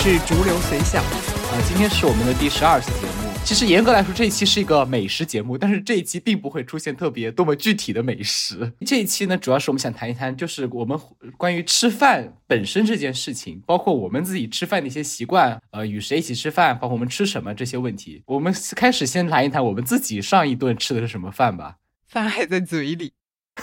是逐流随想，啊，今天是我们的第十二期节目。其实严格来说，这一期是一个美食节目，但是这一期并不会出现特别多么具体的美食。这一期呢，主要是我们想谈一谈，就是我们关于吃饭本身这件事情，包括我们自己吃饭的一些习惯，呃，与谁一起吃饭，包括我们吃什么这些问题。我们开始先谈一谈我们自己上一顿吃的是什么饭吧。饭还在嘴里，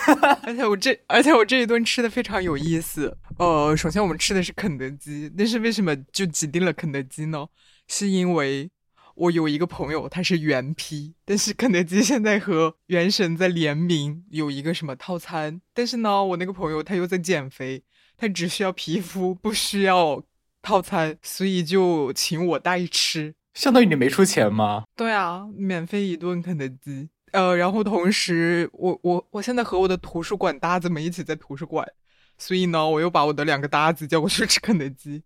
而且我这，而且我这一顿吃的非常有意思。呃，首先我们吃的是肯德基，但是为什么就指定了肯德基呢？是因为。我有一个朋友，他是原批但是肯德基现在和原神在联名，有一个什么套餐。但是呢，我那个朋友他又在减肥，他只需要皮肤，不需要套餐，所以就请我代吃，相当于你没出钱吗？对啊，免费一顿肯德基。呃，然后同时，我我我现在和我的图书馆搭子们一起在图书馆，所以呢，我又把我的两个搭子叫过去吃肯德基。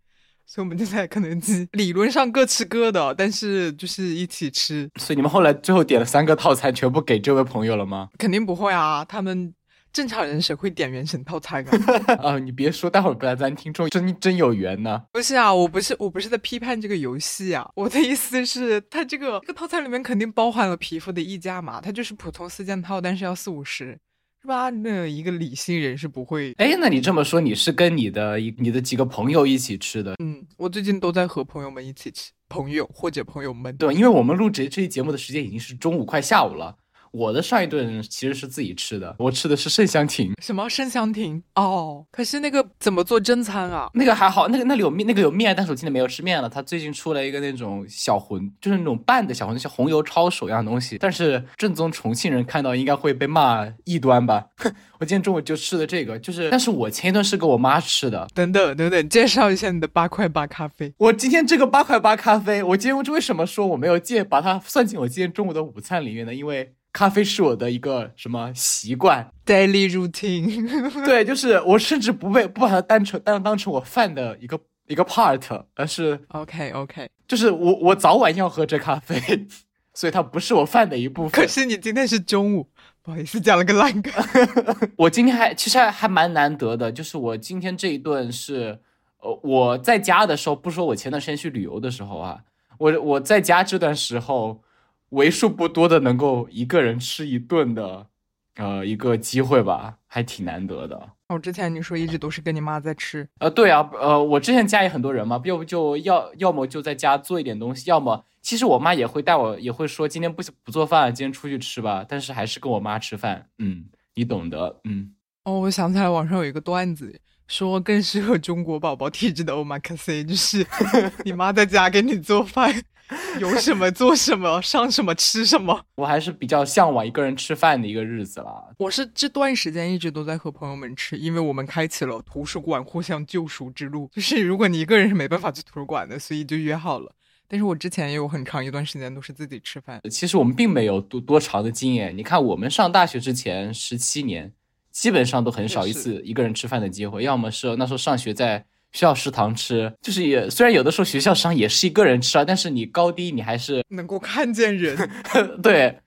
所以我们就在肯德基，理论上各吃各的，但是就是一起吃。所以你们后来最后点了三个套餐，全部给这位朋友了吗？肯定不会啊，他们正常人谁会点原神套餐啊？啊，你别说，待会儿不然咱听众真真有缘呢。不是啊，我不是我不是在批判这个游戏啊，我的意思是，它这个这个套餐里面肯定包含了皮肤的溢价嘛，它就是普通四件套，但是要四五十。是吧？那一个理性人是不会。哎，那你这么说，你是跟你的一你的几个朋友一起吃的？嗯，我最近都在和朋友们一起吃，朋友或者朋友们。对，因为我们录这这期节目的时间已经是中午快下午了。我的上一顿其实是自己吃的，我吃的是盛香亭。什么盛香亭？哦，可是那个怎么做正餐啊？那个还好，那个那里有面，那个有面，但是我今天没有吃面了。他最近出了一个那种小馄，就是那种拌的小馄饨，像红油抄手一样的东西。但是正宗重庆人看到应该会被骂异端吧？我今天中午就吃的这个，就是，但是我前一顿是给我妈吃的。等等等等，介绍一下你的八块八咖啡。我今天这个八块八咖啡，我今天为什么说我没有借把它算进我今天中午的午餐里面呢？因为。咖啡是我的一个什么习惯？Daily routine。对，就是我甚至不被不把它当成当当成我饭的一个一个 part，而是 OK OK，就是我我早晚要喝这咖啡，所以它不是我饭的一部分。可是你今天是中午，不好意思讲了个烂梗。我今天还其实还还蛮难得的，就是我今天这一顿是，呃，我在家的时候，不说我前段时间去旅游的时候啊，我我在家这段时候。为数不多的能够一个人吃一顿的，呃，一个机会吧，还挺难得的。哦，之前你说一直都是跟你妈在吃，呃，对啊，呃，我之前家里很多人嘛，要不就要要么就在家做一点东西，要么其实我妈也会带我，也会说今天不不做饭，今天出去吃吧，但是还是跟我妈吃饭，嗯，你懂的，嗯。哦，我想起来网上有一个段子，说更适合中国宝宝体质的 omakase，就是 你妈在家给你做饭。有什么做什么，上什么吃什么。我还是比较向往一个人吃饭的一个日子啦。我是这段时间一直都在和朋友们吃，因为我们开启了图书馆互相救赎之路。就是如果你一个人是没办法去图书馆的，所以就约好了。但是我之前也有很长一段时间都是自己吃饭。其实我们并没有多多长的经验。你看，我们上大学之前十七年，基本上都很少一次一个人吃饭的机会，要么是那时候上学在。学校食堂吃，就是也虽然有的时候学校食堂也是一个人吃啊，但是你高低你还是能够看见人，对，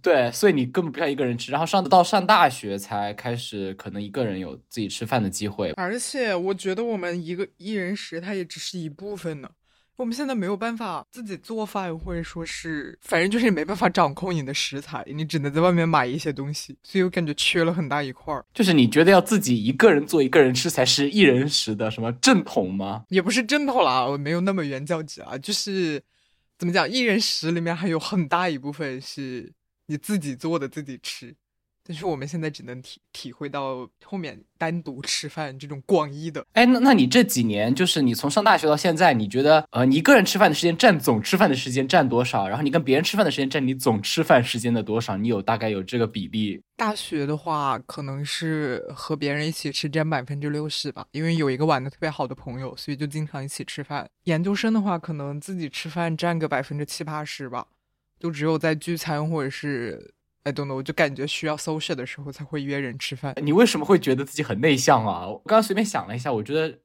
对，所以你根本不需要一个人吃。然后上到上大学才开始可能一个人有自己吃饭的机会。而且我觉得我们一个一人食，它也只是一部分呢。我们现在没有办法自己做饭，或者说是，反正就是没办法掌控你的食材，你只能在外面买一些东西，所以我感觉缺了很大一块儿。就是你觉得要自己一个人做一个人吃才是一人食的什么正统吗？也不是正统啦，我没有那么原教旨啊，就是怎么讲，一人食里面还有很大一部分是你自己做的，自己吃。但是我们现在只能体体会到后面单独吃饭这种广义的。哎，那那你这几年，就是你从上大学到现在，你觉得呃，你一个人吃饭的时间占总吃饭的时间占多少？然后你跟别人吃饭的时间占你总吃饭时间的多少？你有大概有这个比例？大学的话，可能是和别人一起吃占百分之六十吧，因为有一个玩的特别好的朋友，所以就经常一起吃饭。研究生的话，可能自己吃饭占个百分之七八十吧，就只有在聚餐或者是。哎，懂的，我就感觉需要 social 的时候才会约人吃饭。你为什么会觉得自己很内向啊？我刚刚随便想了一下，我觉得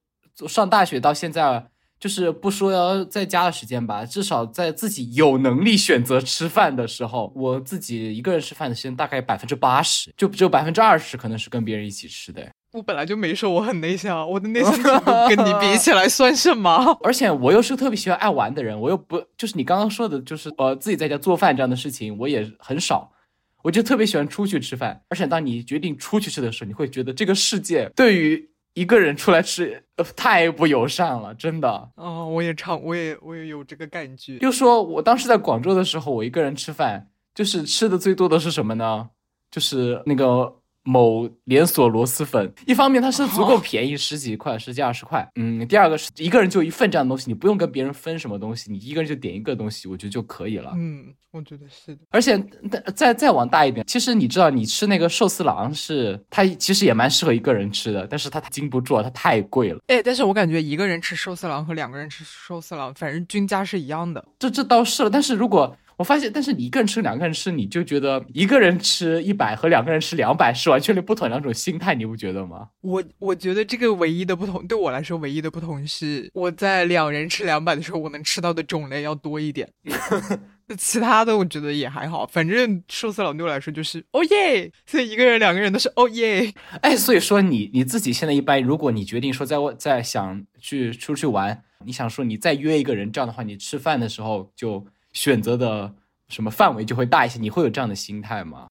上大学到现在，就是不说要在家的时间吧，至少在自己有能力选择吃饭的时候，我自己一个人吃饭的时间大概百分之八十，就只有百分之二十可能是跟别人一起吃的。我本来就没说我很内向，我的内向跟你比起来算什么？而且我又是个特别喜欢爱玩的人，我又不就是你刚刚说的，就是呃自己在家做饭这样的事情，我也很少。我就特别喜欢出去吃饭，而且当你决定出去吃的时候，你会觉得这个世界对于一个人出来吃呃太不友善了，真的。哦，我也唱，我也我也有这个感觉。就说我当时在广州的时候，我一个人吃饭，就是吃的最多的是什么呢？就是那个。某连锁螺蛳粉，一方面它是足够便宜，十几块、十几二十块。嗯，第二个是一个人就一份这样的东西，你不用跟别人分什么东西，你一个人就点一个东西，我觉得就可以了。嗯，我觉得是的。而且再再再往大一点，其实你知道，你吃那个寿司郎是它其实也蛮适合一个人吃的，但是它经不住，它太贵了。哎，但是我感觉一个人吃寿司郎和两个人吃寿司郎，反正均价是一样的。这这倒是了，但是如果我发现，但是你一个人吃，两个人吃，你就觉得一个人吃一百和两个人吃两百是完全不同两种心态，你不觉得吗？我我觉得这个唯一的不同，对我来说唯一的不同是，我在两人吃两百的时候，我能吃到的种类要多一点。其他的我觉得也还好，反正寿司郎对我来说就是哦耶，所以一个人两个人都是哦耶。哎，所以说你你自己现在一般，如果你决定说在外在想去出去玩，你想说你再约一个人，这样的话，你吃饭的时候就。选择的什么范围就会大一些，你会有这样的心态吗？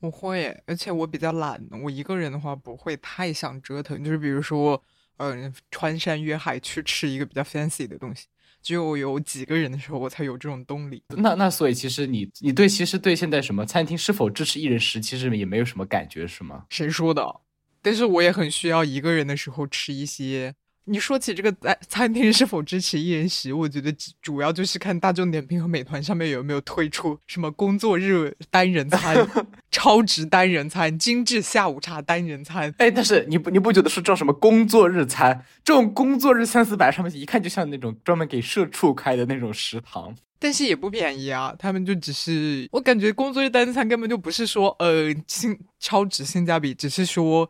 我会，而且我比较懒，我一个人的话不会太想折腾。就是比如说，嗯，穿山越海去吃一个比较 fancy 的东西，只有有几个人的时候，我才有这种动力。那那所以其实你你对其实对现在什么餐厅是否支持一人食，其实也没有什么感觉，是吗？谁说的？但是我也很需要一个人的时候吃一些。你说起这个餐餐厅是否支持一人食，我觉得主要就是看大众点评和美团上面有没有推出什么工作日单人餐、超值单人餐、精致下午茶单人餐。哎，但是你不你不觉得说这种什么工作日餐，这种工作日三四百上面一看就像那种专门给社畜开的那种食堂，但是也不便宜啊。他们就只是我感觉工作日单人餐根本就不是说呃性超值性价比，只是说。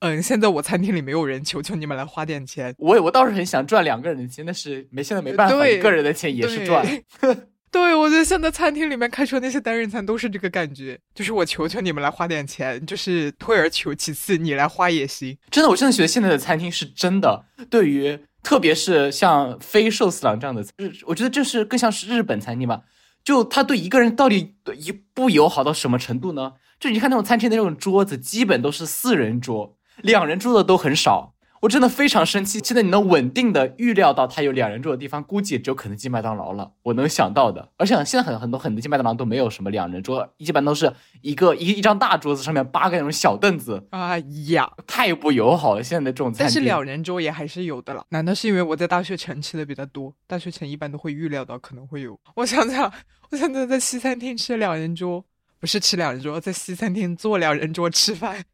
嗯，现在我餐厅里没有人，求求你们来花点钱。我我倒是很想赚两个人的钱，但是没现在没办法，一个人的钱也是赚。对，我觉得现在餐厅里面开出的那些单人餐都是这个感觉，就是我求求你们来花点钱，就是退而求其次，你来花也行。真的，我真的觉得现在的餐厅是真的，对于特别是像非寿司郎这样的日，我觉得这是更像是日本餐厅吧。就他对一个人到底一不友好到什么程度呢？就你看那种餐厅的那种桌子，基本都是四人桌。两人住的都很少，我真的非常生气。现在你能稳定的预料到他有两人住的地方，估计只有肯德基、麦当劳了。我能想到的，而且现在很很多肯德基、麦当劳都没有什么两人桌，一般都是一个一一张大桌子上面八个那种小凳子。哎呀，太不友好了！现在的这种餐，但是两人桌也还是有的了。难道是因为我在大学城吃的比较多？大学城一般都会预料到可能会有。我想想，我想想，在西餐厅吃两人桌，不是吃两人桌，在西餐厅坐两人桌吃饭。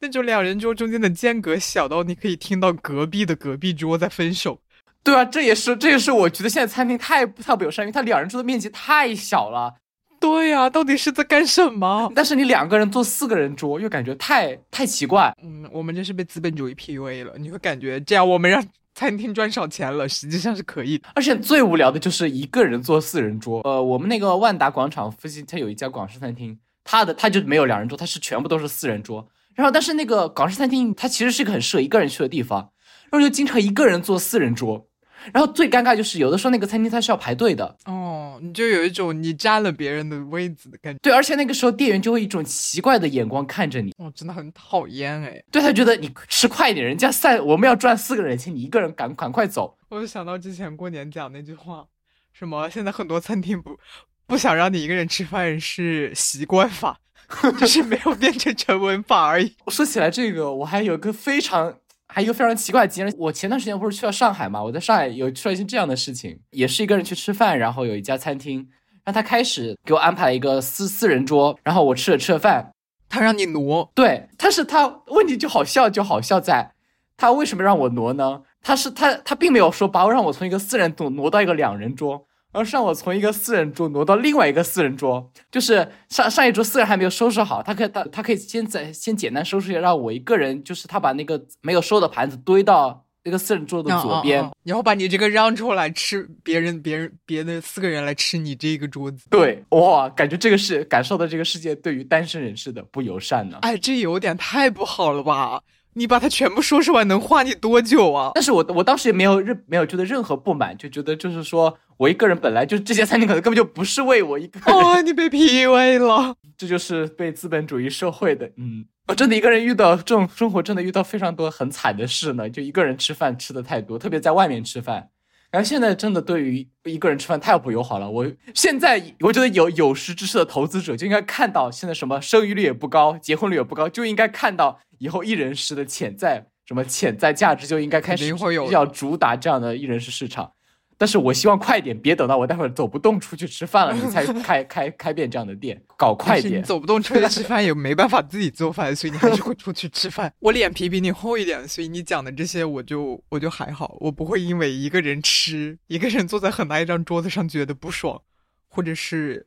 那种两人桌中间的间隔小到你可以听到隔壁的隔壁桌在分手，对啊，这也是这也是我觉得现在餐厅太太不友善，因为它两人桌的面积太小了。对呀，到底是在干什么？但是你两个人坐四个人桌又感觉太太奇怪。嗯，我们真是被资本主义 PUA 了。你会感觉这样我们让餐厅赚少钱了，实际上是可以。而且最无聊的就是一个人坐四人桌。呃，我们那个万达广场附近它有一家广式餐厅，它的它就没有两人桌，它是全部都是四人桌。然后，但是那个港式餐厅，它其实是一个很适合一个人去的地方，然后就经常一个人坐四人桌。然后最尴尬就是有的时候那个餐厅它是要排队的哦，你就有一种你占了别人的位子的感觉。对，而且那个时候店员就会一种奇怪的眼光看着你，哦，真的很讨厌哎。对他觉得你吃快一点，人家散我们要赚四个人钱，你一个人赶赶快走。我就想到之前过年讲那句话，什么现在很多餐厅不不想让你一个人吃饭是习惯法。就是没有变成成文法而已。说起来这个，我还有个非常，还有一个非常奇怪的经历。我前段时间不是去了上海嘛？我在上海有出了一件这样的事情，也是一个人去吃饭，然后有一家餐厅，让他开始给我安排了一个四四人桌，然后我吃了吃了饭，他让你挪，对，但是他问题就好笑就好笑在，他为什么让我挪呢？他是他他并没有说把我让我从一个四人桌挪到一个两人桌。然后让我从一个四人桌挪到另外一个四人桌，就是上上一桌四人还没有收拾好，他可以他他可以先在先简单收拾一下，让我一个人就是他把那个没有收的盘子堆到那个四人桌的左边，然后把你这个让出来吃别人别人别的四个人来吃你这个桌子。对，哇，感觉这个是感受到这个世界对于单身人士的不友善呢。哎，这有点太不好了吧？你把它全部收拾完能花你多久啊？但是我我当时也没有任没有觉得任何不满，就觉得就是说我一个人本来就这些餐厅可能根本就不是为我一个人，哦，你被 PUA 了，这就是被资本主义社会的，嗯，我真的一个人遇到这种生活，真的遇到非常多很惨的事呢，就一个人吃饭吃的太多，特别在外面吃饭。然后现在真的对于一个人吃饭太不友好了。我现在我觉得有有识之士的投资者就应该看到现在什么生育率也不高，结婚率也不高，就应该看到以后一人食的潜在什么潜在价值，就应该开始要主打这样的一人食市场。但是我希望快点，别等到我待会儿走不动出去吃饭了，你才 开开开遍这样的店，搞快点。走不动出去吃饭也没办法自己做饭，所以你还是会出去吃饭。我脸皮比你厚一点，所以你讲的这些我就我就还好，我不会因为一个人吃，一个人坐在很大一张桌子上觉得不爽，或者是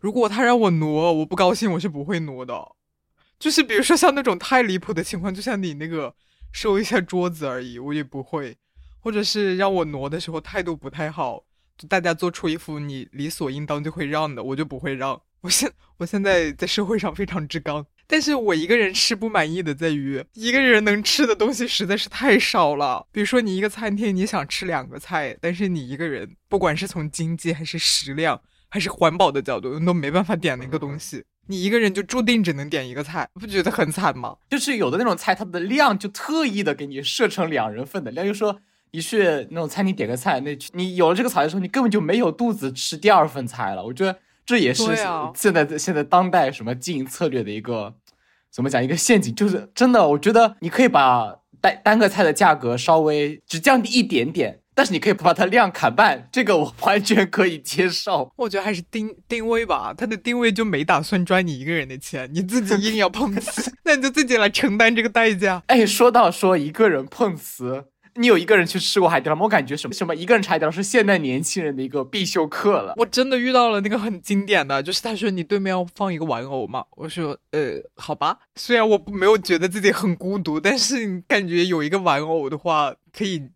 如果他让我挪，我不高兴，我是不会挪的。就是比如说像那种太离谱的情况，就像你那个收一下桌子而已，我也不会。或者是让我挪的时候态度不太好，就大家做出一副你理所应当就会让的，我就不会让。我现我现在在社会上非常之刚，但是我一个人吃不满意的在于一个人能吃的东西实在是太少了。比如说你一个餐厅你想吃两个菜，但是你一个人，不管是从经济还是食量还是环保的角度，都没办法点那个东西。你一个人就注定只能点一个菜，不觉得很惨吗？就是有的那种菜，它的量就特意的给你设成两人份的量，就说。你去那种餐厅点个菜，那你有了这个草的时候，你根本就没有肚子吃第二份菜了。我觉得这也是现在现在当代什么经营策略的一个怎么讲一个陷阱，就是真的，我觉得你可以把单单个菜的价格稍微只降低一点点，但是你可以把它量砍半，这个我完全可以接受。我觉得还是定定位吧，它的定位就没打算赚你一个人的钱，你自己硬要碰瓷，那你就自己来承担这个代价。哎，说到说一个人碰瓷。你有一个人去吃过海底捞吗？我感觉什么什么一个人吃海底捞是现代年轻人的一个必修课了。我真的遇到了那个很经典的，就是他说你对面要放一个玩偶嘛，我说呃好吧，虽然我没有觉得自己很孤独，但是你感觉有一个玩偶的话，可以，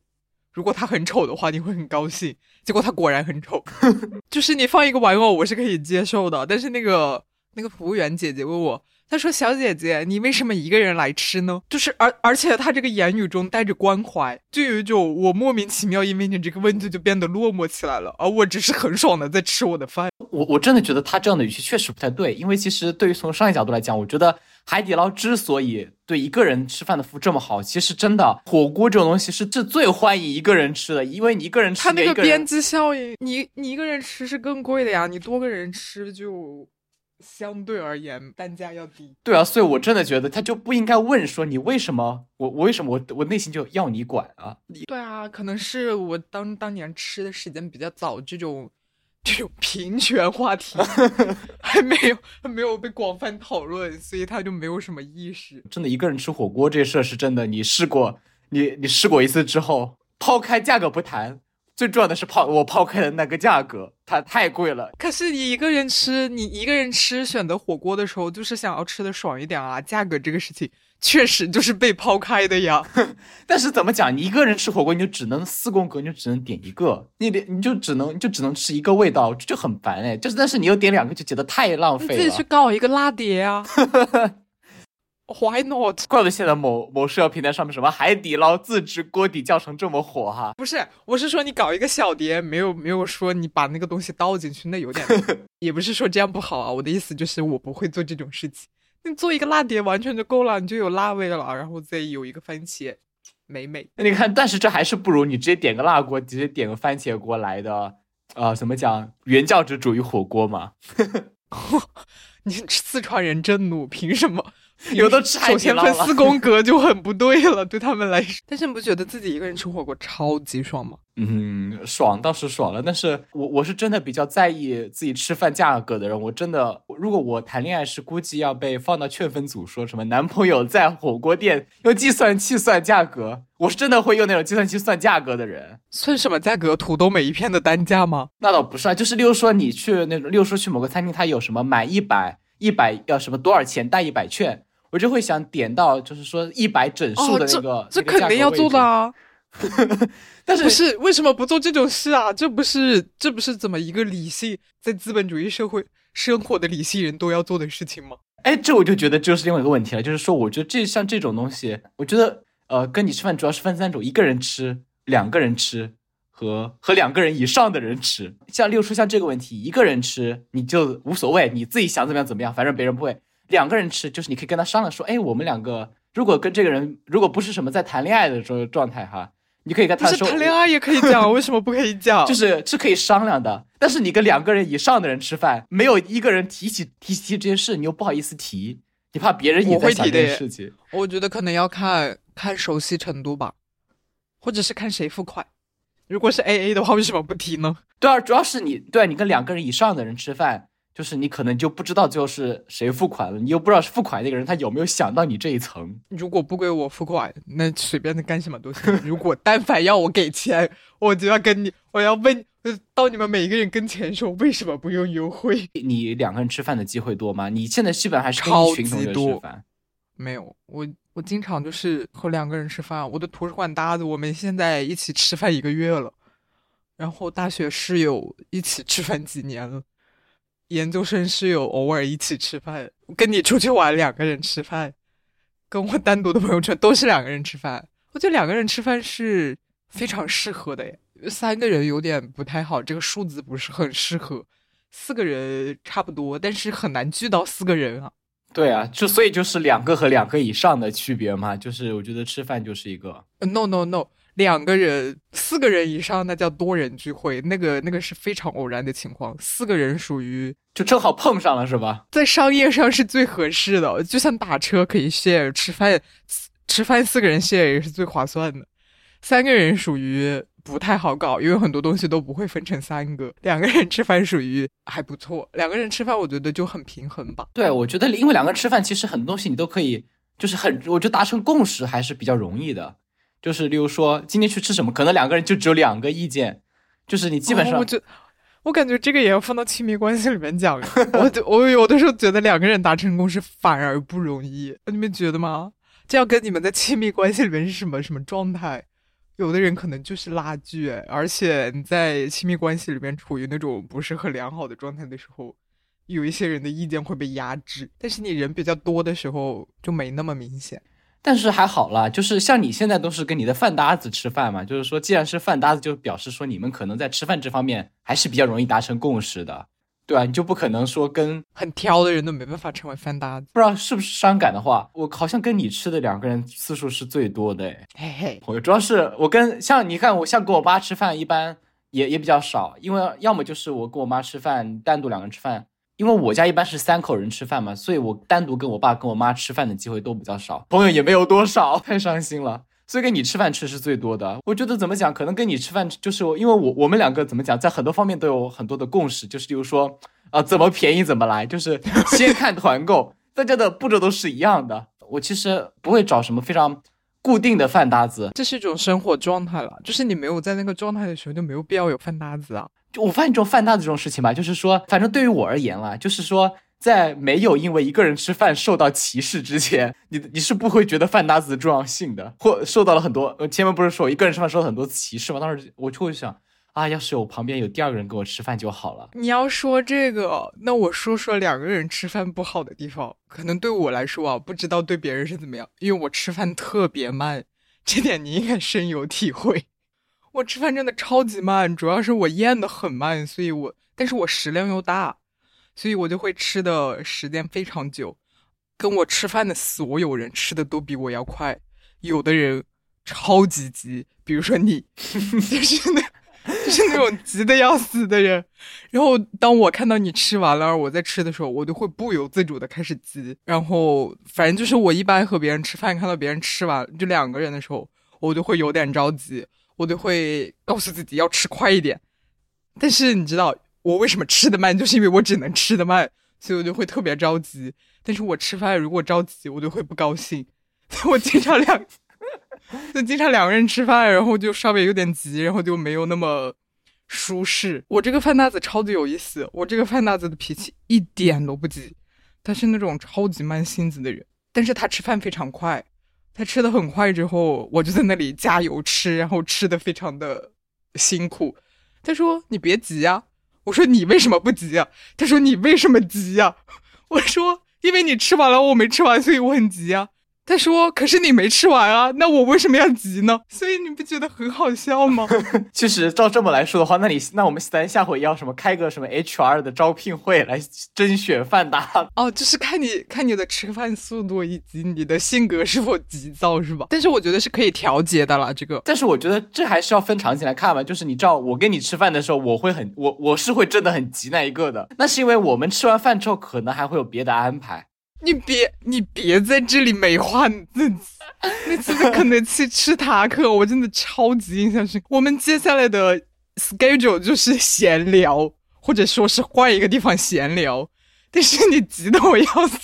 如果他很丑的话，你会很高兴。结果他果然很丑，就是你放一个玩偶我是可以接受的，但是那个那个服务员姐姐问我。他说：“小姐姐，你为什么一个人来吃呢？就是而而且他这个言语中带着关怀，就有一种我莫名其妙因为你这个问题就变得落寞起来了，而我只是很爽的在吃我的饭。我我真的觉得他这样的语气确实不太对，因为其实对于从商业角度来讲，我觉得海底捞之所以对一个人吃饭的服务这么好，其实真的火锅这种东西是最最欢迎一个人吃的，因为你一个人吃，他那个边际效应，你你一个人吃是更贵的呀，你多个人吃就。”相对而言，单价要低。对啊，所以我真的觉得他就不应该问说你为什么，我我为什么我我内心就要你管啊？对啊，可能是我当当年吃的时间比较早，这种这种平权话题 还没有还没有被广泛讨论，所以他就没有什么意识。真的，一个人吃火锅这事儿是真的，你试过，你你试过一次之后，抛开价格不谈。最重要的是抛我抛开的那个价格，它太贵了。可是你一个人吃，你一个人吃选择火锅的时候，就是想要吃的爽一点啊。价格这个事情确实就是被抛开的呀。但是怎么讲，你一个人吃火锅，你就只能四宫格，你就只能点一个，你点你就只能你就只能吃一个味道，就很烦哎。就是但是你又点两个，就觉得太浪费了。自己去搞一个辣碟啊。Why not？怪不得现在某某社交平台上面什么海底捞自制锅底教程这么火哈。不是，我是说你搞一个小碟，没有没有说你把那个东西倒进去，那有点，也不是说这样不好啊。我的意思就是我不会做这种事情。你做一个辣碟完全就够了，你就有辣味了，然后再有一个番茄，美美。那你看，但是这还是不如你直接点个辣锅，直接点个番茄锅来的，呃，怎么讲原教旨主义火锅嘛？你四川人真怒，凭什么？有的吃首先分四宫格就很不对了，对他们来说。但是你不觉得自己一个人吃火锅超级爽吗？嗯，爽倒是爽了，但是我我是真的比较在意自己吃饭价格的人。我真的，如果我谈恋爱是估计要被放到劝分组，说什么男朋友在火锅店用计算器算价格，我是真的会用那种计算器算价格的人。算什么价格？土豆每一片的单价吗？那倒不是啊，就是例如说你去那种，例如说去某个餐厅，它有什么满一百。一百要什么多少钱带一百券，我就会想点到，就是说一百整数的那个，这肯定要做的啊。但是不是为什么不做这种事啊？这不是这不是怎么一个理性在资本主义社会生活的理性人都要做的事情吗？哎，这我就觉得就是另外一个问题了，就是说，我觉得这像这种东西，我觉得呃，跟你吃饭主要是分三种：一个人吃、两个人吃和和两个人以上的人吃。像六叔像这个问题，一个人吃你就无所谓，你自己想怎么样怎么样，反正别人不会。两个人吃就是你可以跟他商量说，哎，我们两个如果跟这个人如果不是什么在谈恋爱的这状态哈。你可以跟他说，谈恋爱也可以讲，为什么不可以讲？就是是可以商量的。但是你跟两个人以上的人吃饭，没有一个人提起提起这件事，你又不好意思提，你怕别人也会想这件事情。我觉得可能要看看熟悉程度吧，或者是看谁付款。如果是 A A 的话，为什么不提呢？对啊，主要是你对你跟两个人以上的人吃饭。就是你可能就不知道最后是谁付款了，你又不知道是付款那个人他有没有想到你这一层。如果不归我付款，那随便的干什么都行。如果但凡要我给钱，我就要跟你，我要问到你们每一个人跟前说为什么不用优惠？你两个人吃饭的机会多吗？你现在基本还是跟一群同学吃饭？没有，我我经常就是和两个人吃饭。我的图书馆搭子，我们现在一起吃饭一个月了，然后大学室友一起吃饭几年了。研究生室友偶尔一起吃饭，跟你出去玩两个人吃饭，跟我单独的朋友圈都是两个人吃饭。我觉得两个人吃饭是非常适合的，三个人有点不太好，这个数字不是很适合。四个人差不多，但是很难聚到四个人啊。对啊，就所以就是两个和两个以上的区别嘛，就是我觉得吃饭就是一个。No no no。两个人、四个人以上，那叫多人聚会，那个那个是非常偶然的情况。四个人属于就正好碰上了，是吧？在商业上是最合适的，就像打车可以 share，吃饭吃饭四个人 share 也是最划算的。三个人属于不太好搞，因为很多东西都不会分成三个。两个人吃饭属于还不错，两个人吃饭我觉得就很平衡吧。对，我觉得因为两个人吃饭，其实很多东西你都可以，就是很，我觉得达成共识还是比较容易的。就是，例如说今天去吃什么，可能两个人就只有两个意见，就是你基本上，我就我感觉这个也要放到亲密关系里面讲。我我有的时候觉得两个人达成共识反而不容易，你们觉得吗？这要跟你们在亲密关系里面是什么什么状态？有的人可能就是拉锯，而且你在亲密关系里面处于那种不是很良好的状态的时候，有一些人的意见会被压制，但是你人比较多的时候就没那么明显。但是还好啦，就是像你现在都是跟你的饭搭子吃饭嘛，就是说，既然是饭搭子，就表示说你们可能在吃饭这方面还是比较容易达成共识的，对啊，你就不可能说跟很挑的人都没办法成为饭搭子。不知道是不是伤感的话，我好像跟你吃的两个人次数是最多的，嘿嘿。我主要是我跟像你看，我像跟我爸吃饭一般也也比较少，因为要么就是我跟我妈吃饭，单独两个人吃饭。因为我家一般是三口人吃饭嘛，所以我单独跟我爸跟我妈吃饭的机会都比较少，朋友也没有多少，太伤心了。所以跟你吃饭吃是最多的。我觉得怎么讲，可能跟你吃饭就是因为我我们两个怎么讲，在很多方面都有很多的共识，就是比如说啊，怎么便宜怎么来，就是先看团购，大家的步骤都是一样的。我其实不会找什么非常固定的饭搭子，这是一种生活状态了，就是你没有在那个状态的时候，就没有必要有饭搭子啊。我发现这种饭搭子这种事情吧，就是说，反正对于我而言啦，就是说，在没有因为一个人吃饭受到歧视之前，你你是不会觉得饭搭子的重要性的，或受到了很多。呃，前面不是说我一个人吃饭受到很多歧视吗？当时我就会想，啊，要是我旁边有第二个人跟我吃饭就好了。你要说这个，那我说说两个人吃饭不好的地方，可能对我来说啊，不知道对别人是怎么样，因为我吃饭特别慢，这点你应该深有体会。我吃饭真的超级慢，主要是我咽的很慢，所以我，但是我食量又大，所以我就会吃的时间非常久。跟我吃饭的所有人吃的都比我要快，有的人超级急，比如说你，就是那，就是那种急的要死的人。然后当我看到你吃完了，我在吃的时候，我就会不由自主的开始急。然后反正就是我一般和别人吃饭，看到别人吃完就两个人的时候，我就会有点着急。我就会告诉自己要吃快一点，但是你知道我为什么吃的慢，就是因为我只能吃的慢，所以我就会特别着急。但是我吃饭如果着急，我就会不高兴。我经常两，就经常两个人吃饭，然后就稍微有点急，然后就没有那么舒适。我这个饭搭子超级有意思，我这个饭搭子的脾气一点都不急，他是那种超级慢性子的人，但是他吃饭非常快。他吃的很快之后，我就在那里加油吃，然后吃的非常的辛苦。他说：“你别急啊。”我说：“你为什么不急啊？”他说：“你为什么急呀？”我说：“因为你吃完了，我没吃完，所以我很急啊。他说：“可是你没吃完啊，那我为什么要急呢？”所以你不觉得很好笑吗？其实照这么来说的话，那你那我们咱下回要什么开个什么 HR 的招聘会来甄选饭达？哦，就是看你看你的吃饭速度以及你的性格是否急躁，是吧？但是我觉得是可以调节的啦，这个。但是我觉得这还是要分场景来看吧。就是你知道，我跟你吃饭的时候，我会很我我是会真的很急那一个的。那是因为我们吃完饭之后，可能还会有别的安排。你别，你别在这里美化你自己。那次在肯德基吃塔可，我真的超级印象深刻。我们接下来的 schedule 就是闲聊，或者说是换一个地方闲聊。但是你急得我要死，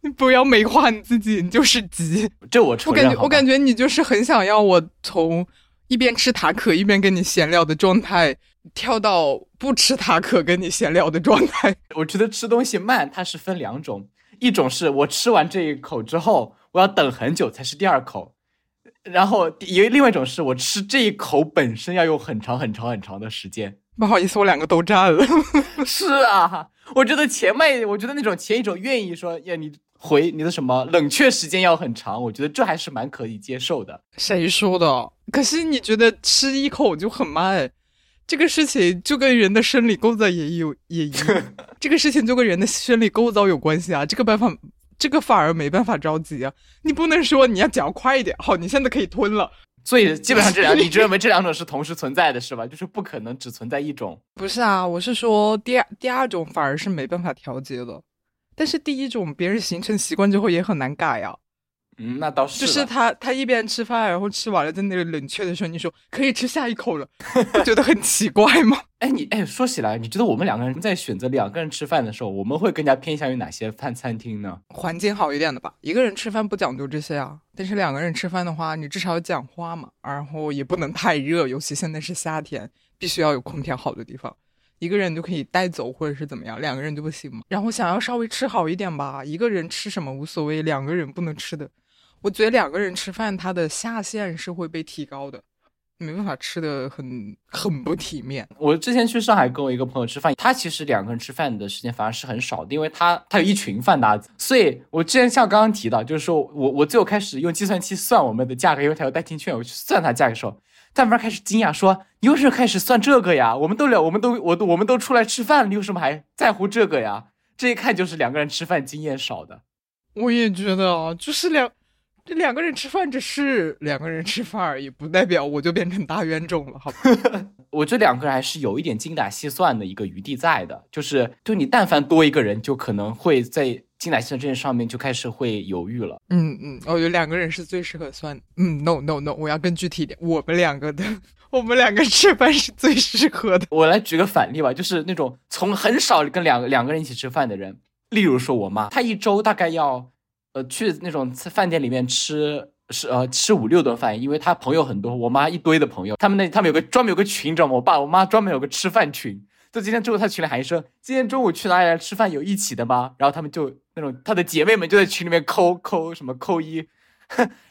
你不要美化你自己，你就是急。这我我感觉，我感觉你就是很想要我从一边吃塔可一边跟你闲聊的状态，跳到不吃塔可跟你闲聊的状态。我觉得吃东西慢，它是分两种。一种是我吃完这一口之后，我要等很久才是第二口，然后因为另外一种是我吃这一口本身要用很长很长很长的时间。不好意思，我两个都占了。是啊，我觉得前麦，我觉得那种前一种愿意说呀，你回你的什么冷却时间要很长，我觉得这还是蛮可以接受的。谁说的？可是你觉得吃一口就很慢？这个事情就跟人的生理构造也有 也一样，这个事情就跟人的生理构造有关系啊。这个办法，这个反而没办法着急啊。你不能说你要嚼快一点，好，你现在可以吞了。所以基本上这两，你认为这两种是同时存在的是吧？就是不可能只存在一种。不是啊，我是说第二第二种反而是没办法调节的，但是第一种别人形成习惯之后也很难改啊。嗯，那倒是。就是他，他一边吃饭，然后吃完了，在那里冷却的时候，你说可以吃下一口了，不觉得很奇怪吗？哎，你哎，说起来，你觉得我们两个人在选择两个人吃饭的时候，我们会更加偏向于哪些饭餐厅呢？环境好一点的吧。一个人吃饭不讲究这些啊，但是两个人吃饭的话，你至少要讲话嘛，然后也不能太热，尤其现在是夏天，必须要有空调好的地方。一个人就可以带走或者是怎么样，两个人就不行嘛。然后想要稍微吃好一点吧，一个人吃什么无所谓，两个人不能吃的。我觉得两个人吃饭，他的下限是会被提高的，没办法吃的很很不体面。我之前去上海跟我一个朋友吃饭，他其实两个人吃饭的时间反而是很少的，因为他他有一群饭搭子。所以我之前像刚刚提到，就是说我我最后开始用计算器算我们的价格，因为他有代金券，我去算他价格的时候，但凡开始惊讶说：“你为什么开始算这个呀？我们都了，我们都我都我们都出来吃饭，你为什么还在乎这个呀？”这一看就是两个人吃饭经验少的。我也觉得啊，就是两。这两个人吃饭只是两个人吃饭而已，不代表我就变成大冤种了，好吧？我这两个人还是有一点精打细算的一个余地在的，就是就你但凡多一个人，就可能会在精打细算这件上面就开始会犹豫了。嗯嗯，我觉得两个人是最适合算。嗯，no no no，我要更具体一点，我们两个的，我们两个吃饭是最适合的。我来举个反例吧，就是那种从很少跟两个两个人一起吃饭的人，例如说我妈，她一周大概要。呃，去那种饭店里面吃是呃吃五六顿饭，因为他朋友很多，我妈一堆的朋友，他们那他们有个专门有个群，你知道吗？我爸我妈专门有个吃饭群，就今天中午他群里喊一声，今天中午去哪里来吃饭？有一起的吗？然后他们就那种他的姐妹们就在群里面扣扣什么扣 一，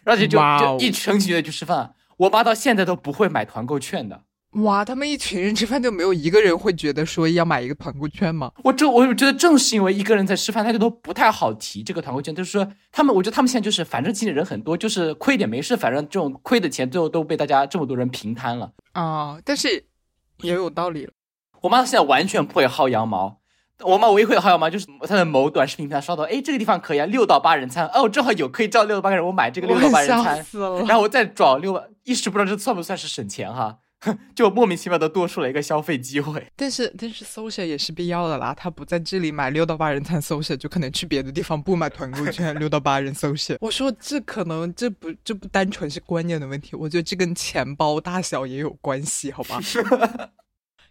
而且就就一成群的去吃饭。我妈到现在都不会买团购券的。哇，他们一群人吃饭就没有一个人会觉得说要买一个团购券吗？我这我觉得正是因为一个人在吃饭，他就都不太好提这个团购券。就是说，他们我觉得他们现在就是反正今天人很多，就是亏点没事，反正这种亏的钱最后都被大家这么多人平摊了啊。但是也有道理了。我妈现在完全不会薅羊毛。我妈唯一会薅羊毛就是她的某短视频平台刷到，哎，这个地方可以啊，六到八人餐哦，正好有可以叫六到八个人，我买这个六到八人餐，然后我再找六，一时不知道这算不算是省钱哈。就莫名其妙的多出了一个消费机会，但是但是 social 也是必要的啦。他不在这里买六到八人餐 social，，就可能去别的地方不买团购券六到八人 social。我说这可能这不这不单纯是观念的问题，我觉得这跟钱包大小也有关系，好吧？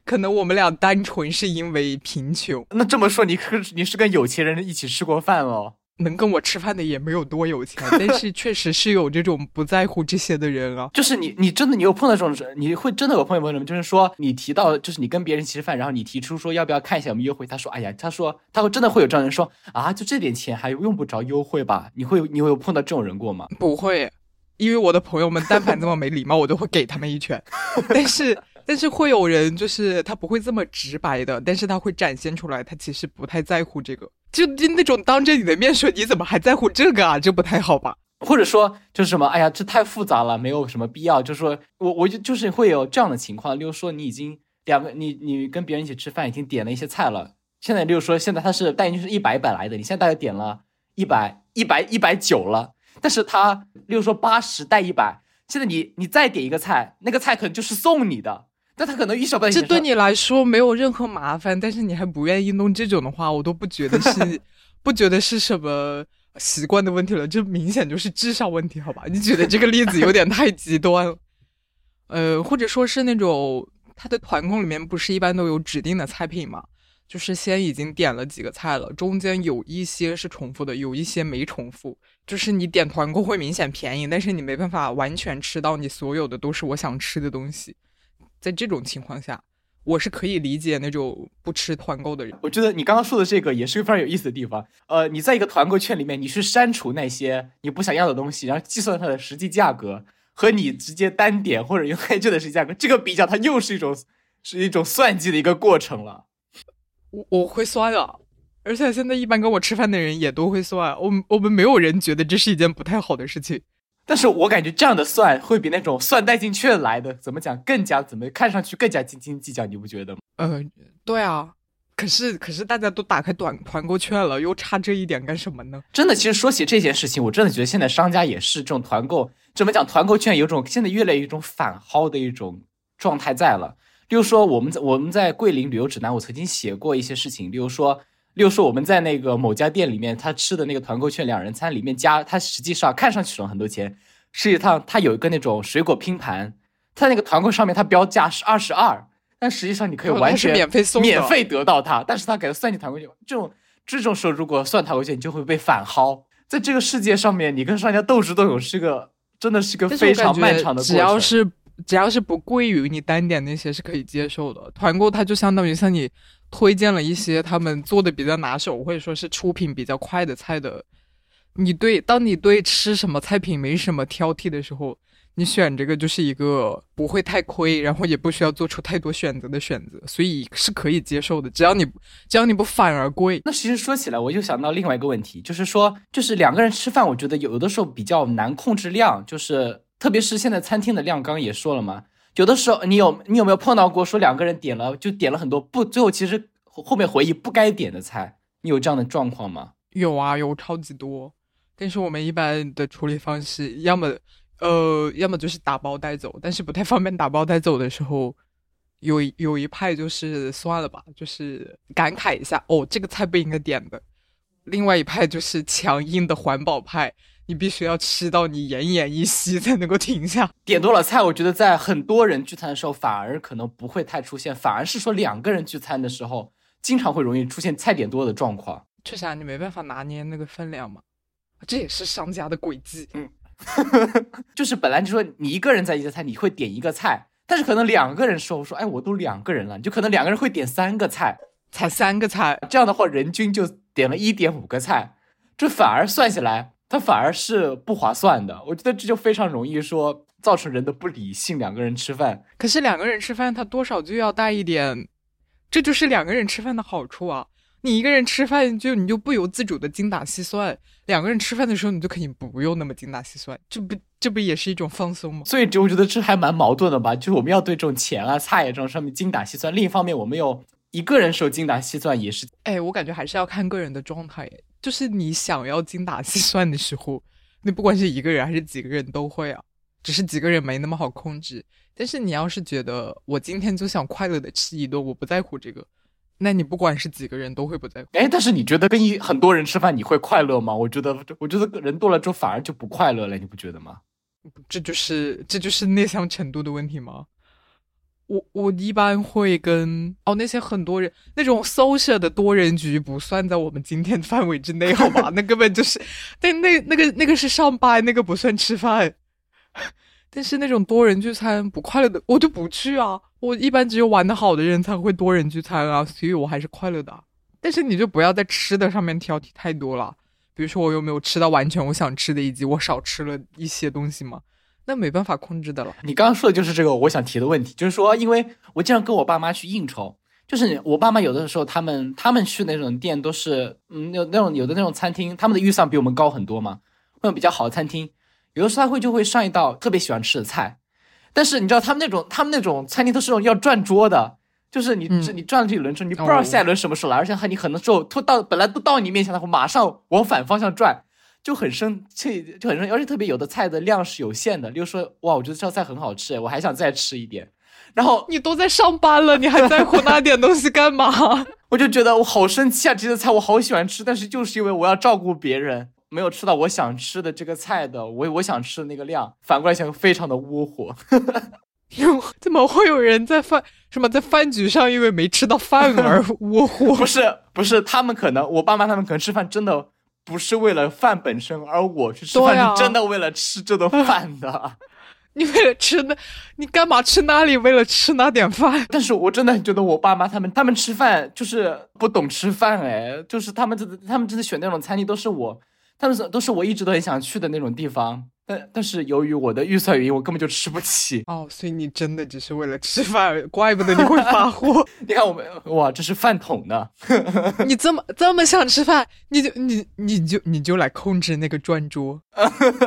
可能我们俩单纯是因为贫穷。那这么说，你可你是跟有钱人一起吃过饭哦？能跟我吃饭的也没有多有钱，但是确实是有这种不在乎这些的人啊。就是你，你真的，你有碰到这种人，你会真的有朋友问什就是说你提到，就是你跟别人吃饭，然后你提出说要不要看一下我们优惠，他说，哎呀，他说他会真的会有这样人说啊，就这点钱还用不着优惠吧？你会你会有碰到这种人过吗？不会，因为我的朋友们但凡这么没礼貌，我都会给他们一拳。但是但是会有人就是他不会这么直白的，但是他会展现出来，他其实不太在乎这个，就就那种当着你的面说你怎么还在乎这个啊，这不太好吧？或者说就是什么，哎呀，这太复杂了，没有什么必要。就是说我我就就是会有这样的情况，例如说你已经两个你你跟别人一起吃饭，已经点了一些菜了，现在例如说现在他是带进去是一百一百来的，你现在大概点了一百一百一百九了，但是他例如说八十带一百，现在你你再点一个菜，那个菜可能就是送你的，但他可能预想不到这对你来说没有任何麻烦，但是你还不愿意弄这种的话，我都不觉得是 不觉得是什么。习惯的问题了，这明显就是智商问题，好吧？你举的这个例子有点太极端了，呃，或者说是那种他的团购里面不是一般都有指定的菜品嘛？就是先已经点了几个菜了，中间有一些是重复的，有一些没重复。就是你点团购会明显便宜，但是你没办法完全吃到你所有的都是我想吃的东西。在这种情况下。我是可以理解那种不吃团购的人。我觉得你刚刚说的这个也是个非常有意思的地方。呃，你在一个团购券里面，你去删除那些你不想要的东西，然后计算它的实际价格，和你直接单点或者用黑券的实际价格，这个比较，它又是一种是一种算计的一个过程了。我我会算啊，而且现在一般跟我吃饭的人也都会算。我我们没有人觉得这是一件不太好的事情。但是我感觉这样的算会比那种算代金券来的怎么讲更加怎么看上去更加斤斤计较，你不觉得吗？呃，对啊，可是可是大家都打开短团购券了，又差这一点干什么呢？真的，其实说起这件事情，我真的觉得现在商家也是这种团购，怎么讲团购券有种现在越来越一种反薅的一种状态在了。例如说我们在我们在桂林旅游指南，我曾经写过一些事情，例如说。例如说，我们在那个某家店里面，他吃的那个团购券两人餐里面加，他实际上看上去省很多钱。实际上，他有一个那种水果拼盘，他那个团购上面他标价是二十二，但实际上你可以完全免费送、免费得到它。但是他给他算进团购券，这种这种时候如果算团购券，你就会被反薅。在这个世界上面，你跟商家斗智斗勇是个真的是个非常漫长的过程。只要是只要是不贵于你单点那些是可以接受的。团购它就相当于像你。推荐了一些他们做的比较拿手，或者说是出品比较快的菜的。你对，当你对吃什么菜品没什么挑剔的时候，你选这个就是一个不会太亏，然后也不需要做出太多选择的选择，所以是可以接受的。只要你只要你不反而贵。那其实说起来，我就想到另外一个问题，就是说，就是两个人吃饭，我觉得有的时候比较难控制量，就是特别是现在餐厅的量，刚刚也说了嘛。有的时候，你有你有没有碰到过说两个人点了就点了很多不最后其实后面回忆不该点的菜，你有这样的状况吗？有啊，有超级多。但是我们一般的处理方式，要么呃，要么就是打包带走。但是不太方便打包带走的时候，有有一派就是算了吧，就是感慨一下哦，这个菜不应该点的。另外一派就是强硬的环保派。你必须要吃到你奄奄一息才能够停下。点多了菜，我觉得在很多人聚餐的时候反而可能不会太出现，反而是说两个人聚餐的时候，经常会容易出现菜点多的状况。确实啊，你没办法拿捏那个分量嘛，这也是商家的诡计。嗯，就是本来就说你一个人在一个菜，你会点一个菜，但是可能两个人说说，哎，我都两个人了，你就可能两个人会点三个菜，才三个菜，这样的话人均就点了一点五个菜，这反而算下来。它反而是不划算的，我觉得这就非常容易说造成人的不理性。两个人吃饭，可是两个人吃饭，他多少就要带一点，这就是两个人吃饭的好处啊！你一个人吃饭就你就不由自主的精打细算，两个人吃饭的时候你就可以不用那么精打细算，这不这不也是一种放松吗？所以我觉得这还蛮矛盾的吧，就是我们要对这种钱啊、菜啊这种上面精打细算，另一方面我们又一个人时候精打细算也是，哎，我感觉还是要看个人的状态。就是你想要精打细算的时候，你不管是一个人还是几个人都会啊，只是几个人没那么好控制。但是你要是觉得我今天就想快乐的吃一顿，我不在乎这个，那你不管是几个人都会不在乎。哎，但是你觉得跟一很多人吃饭你会快乐吗？我觉得，我觉得人多了之后反而就不快乐了，你不觉得吗？这就是这就是内向程度的问题吗？我我一般会跟哦那些很多人那种 social 的多人局不算在我们今天范围之内，好吧？那根本就是，但那那个那个是上班，那个不算吃饭。但是那种多人聚餐不快乐的，我就不去啊。我一般只有玩的好的人才会多人聚餐啊，所以我还是快乐的。但是你就不要在吃的上面挑剔太多了，比如说我有没有吃到完全我想吃的，以及我少吃了一些东西吗？那没办法控制的了。你刚刚说的就是这个我想提的问题，就是说，因为我经常跟我爸妈去应酬，就是我爸妈有的时候他们他们去那种店都是，嗯，那那种有的那种餐厅，他们的预算比我们高很多嘛，那种比较好的餐厅，有的时候他会就会上一道特别喜欢吃的菜，但是你知道他们那种他们那种餐厅都是那种要转桌的。就是你，你转了这一轮之后，你不知道下一轮什么时候来，而且还你很多时候突到本来都到你面前，他会马上往反方向转，就很生气，就很生气。而且特别有的菜的量是有限的，例如说，哇，我觉得这道菜很好吃，我还想再吃一点。然后你都在上班了，你还在乎那点东西干嘛？我就觉得我好生气啊！这些菜我好喜欢吃，但是就是因为我要照顾别人，没有吃到我想吃的这个菜的我我想吃的那个量，反过来想非常的窝火。怎么会有人在饭什么在饭局上因为没吃到饭而窝火？不是不是，他们可能我爸妈他们可能吃饭真的不是为了饭本身，而我去吃饭是真的为了吃这顿饭的。你为了吃那，你干嘛吃那里？为了吃那点饭？但是我真的觉得我爸妈他们他们吃饭就是不懂吃饭哎，就是他们真的他们真的选那种餐厅都是我，他们都是我一直都很想去的那种地方。但但是由于我的预算原因，我根本就吃不起哦，所以你真的只是为了吃饭，怪不得你会发火。你看我们哇，这是饭桶呢。你这么这么想吃饭，你就你你就你就来控制那个转桌。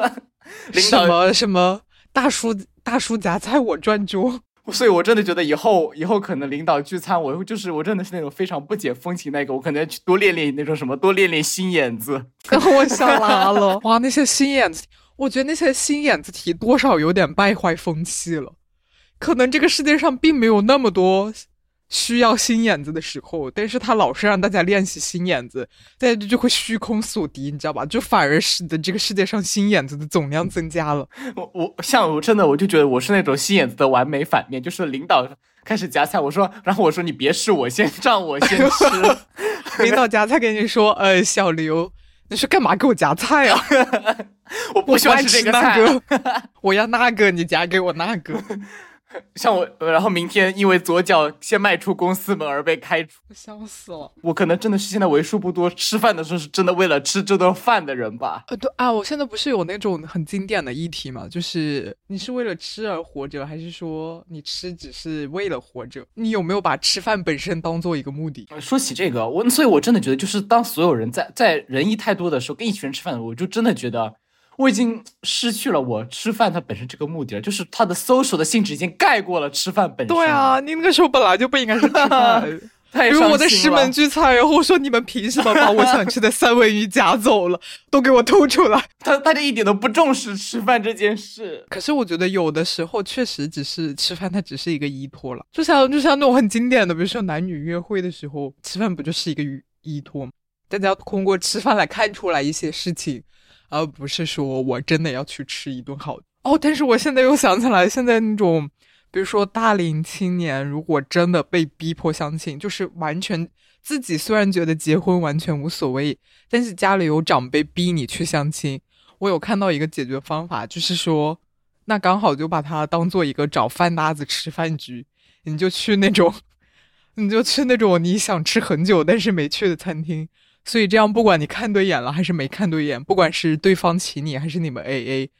什么什么大叔大叔夹菜我转桌，所以我真的觉得以后以后可能领导聚餐，我就是我真的是那种非常不解风情那个，我可能要去多练练那种什么，多练练心眼子。我笑拉了，哇，那些心眼子。我觉得那些心眼子题多少有点败坏风气了，可能这个世界上并没有那么多需要心眼子的时候，但是他老是让大家练习心眼子，大家就会虚空所敌，你知道吧？就反而使得这个世界上心眼子的总量增加了。我我像我真的我就觉得我是那种心眼子的完美反面，就是领导开始夹菜，我说，然后我说你别试，我先让我先吃。领导夹菜给你说，呃，小刘。你是干嘛给我夹菜啊？我不喜欢吃这个菜，我要那个，你夹给我那个。像我，然后明天因为左脚先迈出公司门而被开除，笑死了。我可能真的是现在为数不多吃饭的时候是真的为了吃这顿饭的人吧？呃，对啊，我现在不是有那种很经典的议题嘛，就是你是为了吃而活着，还是说你吃只是为了活着？你有没有把吃饭本身当做一个目的？说起这个，我所以，我真的觉得，就是当所有人在在人一太多的时候，跟一群人吃饭，我就真的觉得。我已经失去了我吃饭它本身这个目的了，就是它的 social 的性质已经盖过了吃饭本身。对啊，你那个时候本来就不应该是吃饭。比如我在石门聚餐，然后我说你们凭什么把我想吃的三文鱼夹走了，都给我吐出来。他大家一点都不重视吃饭这件事。可是我觉得有的时候确实只是吃饭，它只是一个依托了。就像就像那种很经典的，比如说男女约会的时候，吃饭不就是一个依依托吗？大家通过吃饭来看出来一些事情。而不是说我真的要去吃一顿好哦，但是我现在又想起来，现在那种，比如说大龄青年，如果真的被逼迫相亲，就是完全自己虽然觉得结婚完全无所谓，但是家里有长辈逼你去相亲，我有看到一个解决方法，就是说，那刚好就把它当做一个找饭搭子吃饭局，你就去那种，你就去那种你想吃很久但是没去的餐厅。所以这样，不管你看对眼了还是没看对眼，不管是对方请你还是你们 A A，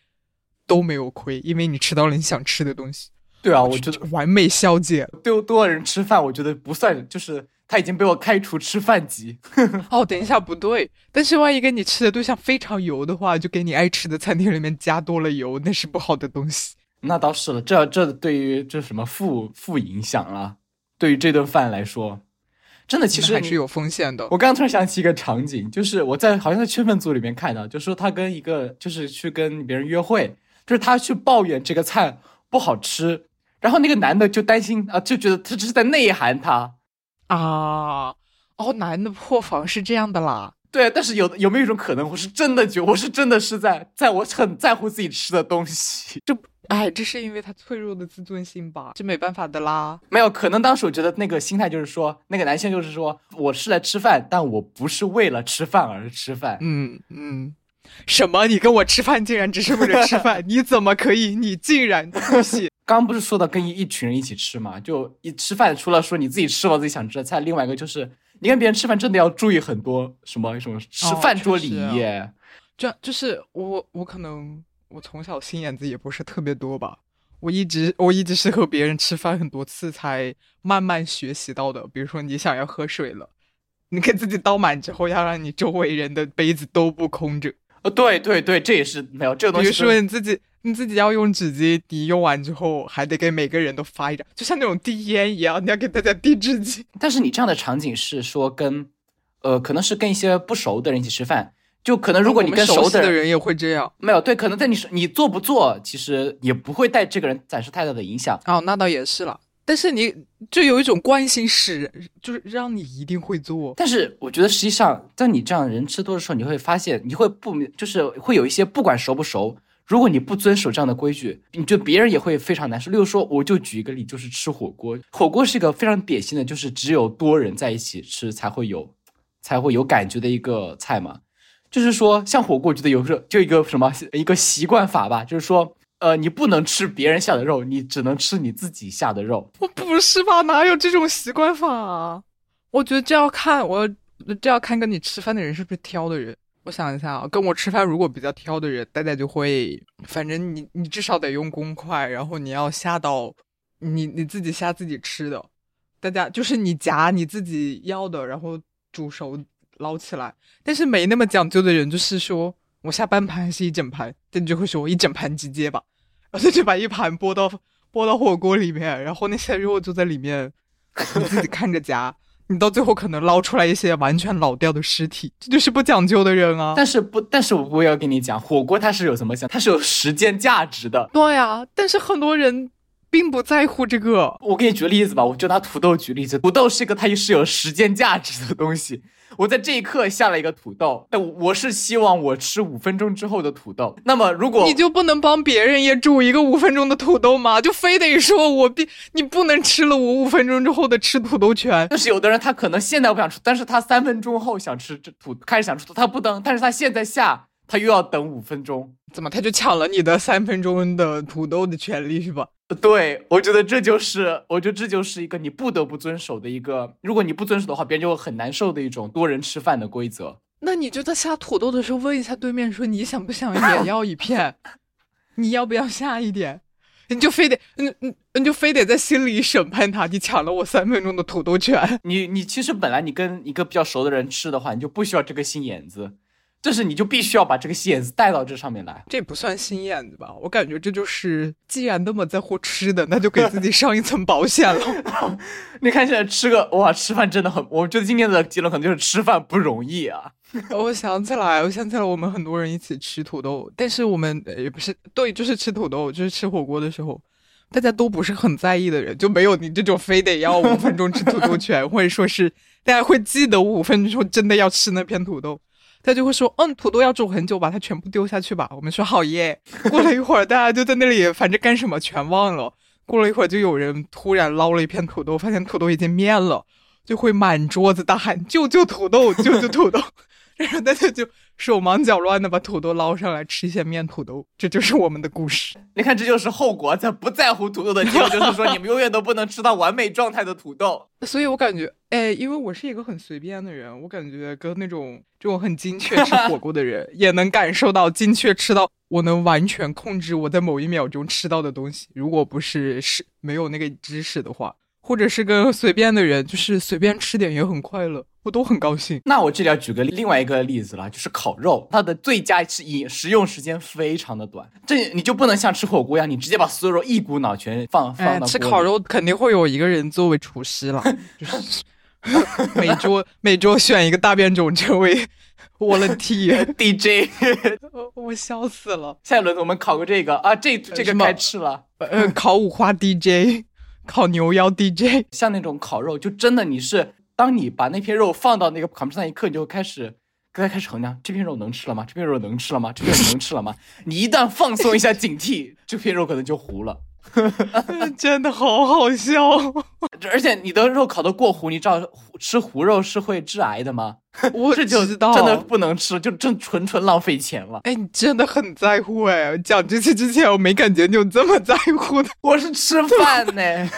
都没有亏，因为你吃到了你想吃的东西。对啊，我觉得完美消解。对多少人吃饭，我觉得不算，就是他已经被我开除吃饭级。哦，等一下，不对。但是万一跟你吃的对象非常油的话，就给你爱吃的餐厅里面加多了油，那是不好的东西。那倒是了，这这对于这什么负负影响啊？对于这顿饭来说。真的，其实还是有风险的。我刚刚突然想起一个场景，就是我在好像在圈粉组里面看到，就说他跟一个就是去跟别人约会，就是他去抱怨这个菜不好吃，然后那个男的就担心啊，就觉得他这是在内涵他啊。哦，男的破防是这样的啦。对，但是有有没有一种可能，我是真的觉，我是真的是在在我很在乎自己吃的东西，就。哎，这是因为他脆弱的自尊心吧？这没办法的啦。没有，可能当时我觉得那个心态就是说，那个男性就是说，我是来吃饭，但我不是为了吃饭而吃饭。嗯嗯。什么？你跟我吃饭竟然只是为了吃饭？你怎么可以？你竟然不行！刚不是说到跟一一群人一起吃嘛？就一吃饭，除了说你自己吃了自己想吃的菜，另外一个就是你跟别人吃饭真的要注意很多什么什么吃饭桌礼仪。这就是我我可能。我从小心眼子也不是特别多吧。我一直我一直是和别人吃饭很多次才慢慢学习到的。比如说，你想要喝水了，你给自己倒满之后，要让你周围人的杯子都不空着。呃，对对对，这也是没有这个东西。比如说你自己你自己要用纸巾，你用完之后还得给每个人都发一张，就像那种递烟一样，你要给大家递纸巾。但是你这样的场景是说跟，呃，可能是跟一些不熟的人一起吃饭。就可能，如果你跟熟的人也会这样，没有对，可能在你你做不做，其实也不会带这个人产生太大的影响。哦，那倒也是了。但是你就有一种关心使，就是让你一定会做。但是我觉得实际上，在你这样人吃多的时候，你会发现，你会不就是会有一些不管熟不熟，如果你不遵守这样的规矩，你就别人也会非常难受。例如说，我就举一个例，就是吃火锅，火锅是一个非常典型的，就是只有多人在一起吃才会有才会有感觉的一个菜嘛。就是说，像火锅，我觉得有时候就一个什么一个习惯法吧，就是说，呃，你不能吃别人下的肉，你只能吃你自己下的肉。我不是吧？哪有这种习惯法？啊？我觉得这要看我，这要看跟你吃饭的人是不是挑的人。我想一下啊，跟我吃饭如果比较挑的人，大家就会，反正你你至少得用公筷，然后你要下到你你自己下自己吃的，大家就是你夹你自己要的，然后煮熟。捞起来，但是没那么讲究的人，就是说我下半盘还是一整盘，但你就会说我一整盘直接吧，然后就把一盘拨到拨到火锅里面，然后那些肉就在里面，你自己看着夹，你到最后可能捞出来一些完全老掉的尸体，这就是不讲究的人啊。但是不，但是我也要跟你讲，火锅它是有什么讲，它是有时间价值的。对呀，但是很多人并不在乎这个。我给你举个例子吧，我就拿土豆举例子，土豆是一个它也是有时间价值的东西。我在这一刻下了一个土豆，但我是希望我吃五分钟之后的土豆。那么，如果你就不能帮别人也煮一个五分钟的土豆吗？就非得说我必你不能吃了我五分钟之后的吃土豆权？就是有的人他可能现在不想吃，但是他三分钟后想吃这土，开始想吃土，他不等，但是他现在下，他又要等五分钟，怎么他就抢了你的三分钟的土豆的权利是吧？对，我觉得这就是，我觉得这就是一个你不得不遵守的一个，如果你不遵守的话，别人就会很难受的一种多人吃饭的规则。那你就在下土豆的时候问一下对面，说你想不想也要一片？你要不要下一点？你就非得，嗯嗯，你就非得在心里审判他，你抢了我三分钟的土豆权。你你其实本来你跟一个比较熟的人吃的话，你就不需要这个心眼子。这是你就必须要把这个心眼子带到这上面来，这不算心眼子吧？我感觉这就是，既然那么在乎吃的，那就给自己上一层保险了。你看现在吃个哇，吃饭真的很，我觉得今天的结论可能就是吃饭不容易啊。我想起来，我想起来，我们很多人一起吃土豆，但是我们也不是对，就是吃土豆，就是吃火锅的时候，大家都不是很在意的人，就没有你这种非得要五分钟吃土豆拳，或者说是大家会记得五分钟真的要吃那片土豆。他就会说，嗯，土豆要煮很久，把它全部丢下去吧。我们说好耶。过了一会儿，大家就在那里，反正干什么全忘了。过了一会儿，就有人突然捞了一片土豆，发现土豆已经面了，就会满桌子大喊：“救救土豆，救救土豆！” 然后大家就手忙脚乱的把土豆捞上来吃一些面土豆，这就是我们的故事。你看，这就是后果。在不在乎土豆的结果，就是说你们永远都不能吃到完美状态的土豆。所以我感觉，哎，因为我是一个很随便的人，我感觉跟那种这种很精确吃火锅的人，也能感受到精确吃到，我能完全控制我在某一秒钟吃到的东西。如果不是是没有那个知识的话。或者是跟随便的人，就是随便吃点也很快乐，我都很高兴。那我这里要举个另外一个例子了，就是烤肉，它的最佳是饮食用时间非常的短，这你就不能像吃火锅一样，你直接把所有肉一股脑全放放到。吃烤肉肯定会有一个人作为厨师了，就是每桌每桌选一个大变种成为 我的 T DJ，我笑死了。下一轮我们烤个这个啊，这这个该吃了，呃，烤五花 DJ。烤牛腰 DJ，像那种烤肉，就真的你是，当你把那片肉放到那个烤盘上一刻，你就开始，刚开始衡量这片肉能吃了吗？这片肉能吃了吗？这片肉能吃了吗？你一旦放松一下警惕，这片肉可能就糊了。真的好好笑，而且你的肉烤的过糊，你知道 吃糊肉是会致癌的吗？我这就知道，真的不能吃，就真纯纯浪费钱了。哎，你真的很在乎哎！讲这些之前我没感觉你有这么在乎的。我是吃饭呢，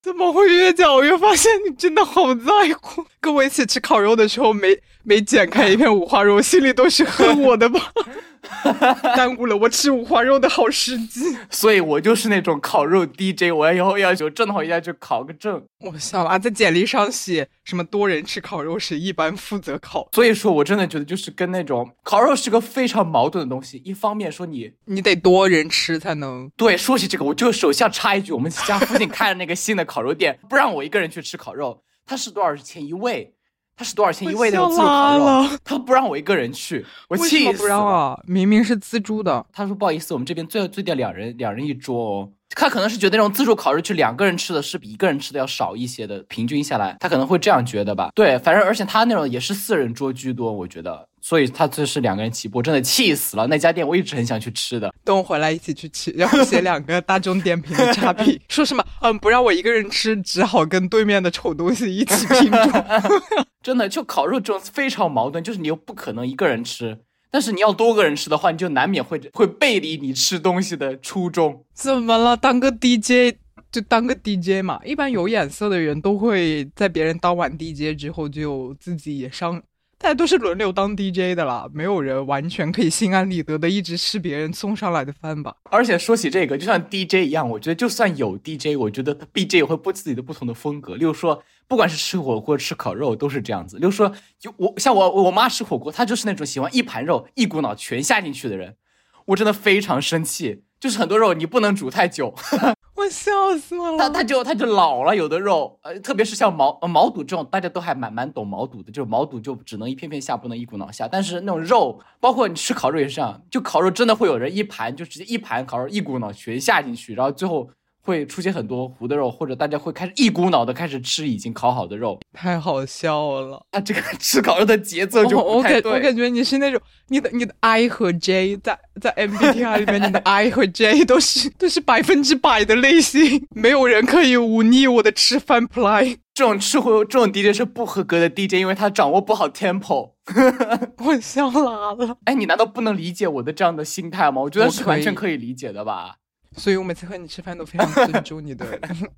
怎么会越讲越发现你真的好在乎？跟我一起吃烤肉的时候没没剪开一片五花肉，心里都是恨我的吧？耽误了我吃五花肉的好时机。所以我就是那种烤肉 DJ，我要以后要求正好，要去考个证。我想啊，在简历上写什么多人吃烤肉时一般负责烤，所以说我真的觉得就是跟那种烤肉是个非常矛盾的东西。一方面说你你得多人吃才能对。说起这个，我就首先插一句，我们家附近开了那个新的烤肉店，不让我一个人去吃烤肉，它是多少钱一位？它是多少钱一位的自助烤肉？他不让我一个人去，我气死了！明明是自助的。他说不好意思，我们这边最最低两人两人一桌哦。他可能是觉得那种自助烤肉去两个人吃的是比一个人吃的要少一些的，平均下来他可能会这样觉得吧。对，反正而且他那种也是四人桌居多，我觉得。所以他这是两个人起步，真的气死了。那家店我一直很想去吃的，等我回来一起去吃。然后写两个大众点评的差评，说什么嗯不让我一个人吃，只好跟对面的丑东西一起拼桌。真的，就烤肉这种非常矛盾，就是你又不可能一个人吃，但是你要多个人吃的话，你就难免会会背离你吃东西的初衷。怎么了？当个 DJ 就当个 DJ 嘛。一般有眼色的人都会在别人当完 DJ 之后，就自己也上。大家都是轮流当 DJ 的啦，没有人完全可以心安理得的一直吃别人送上来的饭吧。而且说起这个，就像 DJ 一样，我觉得就算有 DJ，我觉得 DJ 也会播自己的不同的风格。例如说，不管是吃火锅、吃烤肉，都是这样子。例如说，就我像我我妈吃火锅，她就是那种喜欢一盘肉一股脑全下进去的人，我真的非常生气。就是很多肉你不能煮太久。我笑死了，它它就它就老了，有的肉，呃，特别是像毛毛肚这种，大家都还蛮蛮懂毛肚的，就是毛肚就只能一片片下，不能一股脑下。但是那种肉，包括你吃烤肉也是这样，就烤肉真的会有人一盘就直接一盘烤肉一股脑全下进去，然后最后。会出现很多糊的肉，或者大家会开始一股脑的开始吃已经烤好的肉，太好笑了。啊，这个 吃烤肉的节奏就不太对。我感觉你是那种你的你的 I 和 J 在在 MBTI 里面，你的 I 和 J 都是都是百分之百的类型，没有人可以忤逆我的吃饭 play。这种吃货这种 DJ 是不合格的 DJ，因为他掌握不好 tempo。我笑拉了。哎，你难道不能理解我的这样的心态吗？我觉得是完全可以理解的吧。所以我每次和你吃饭都非常尊重你的。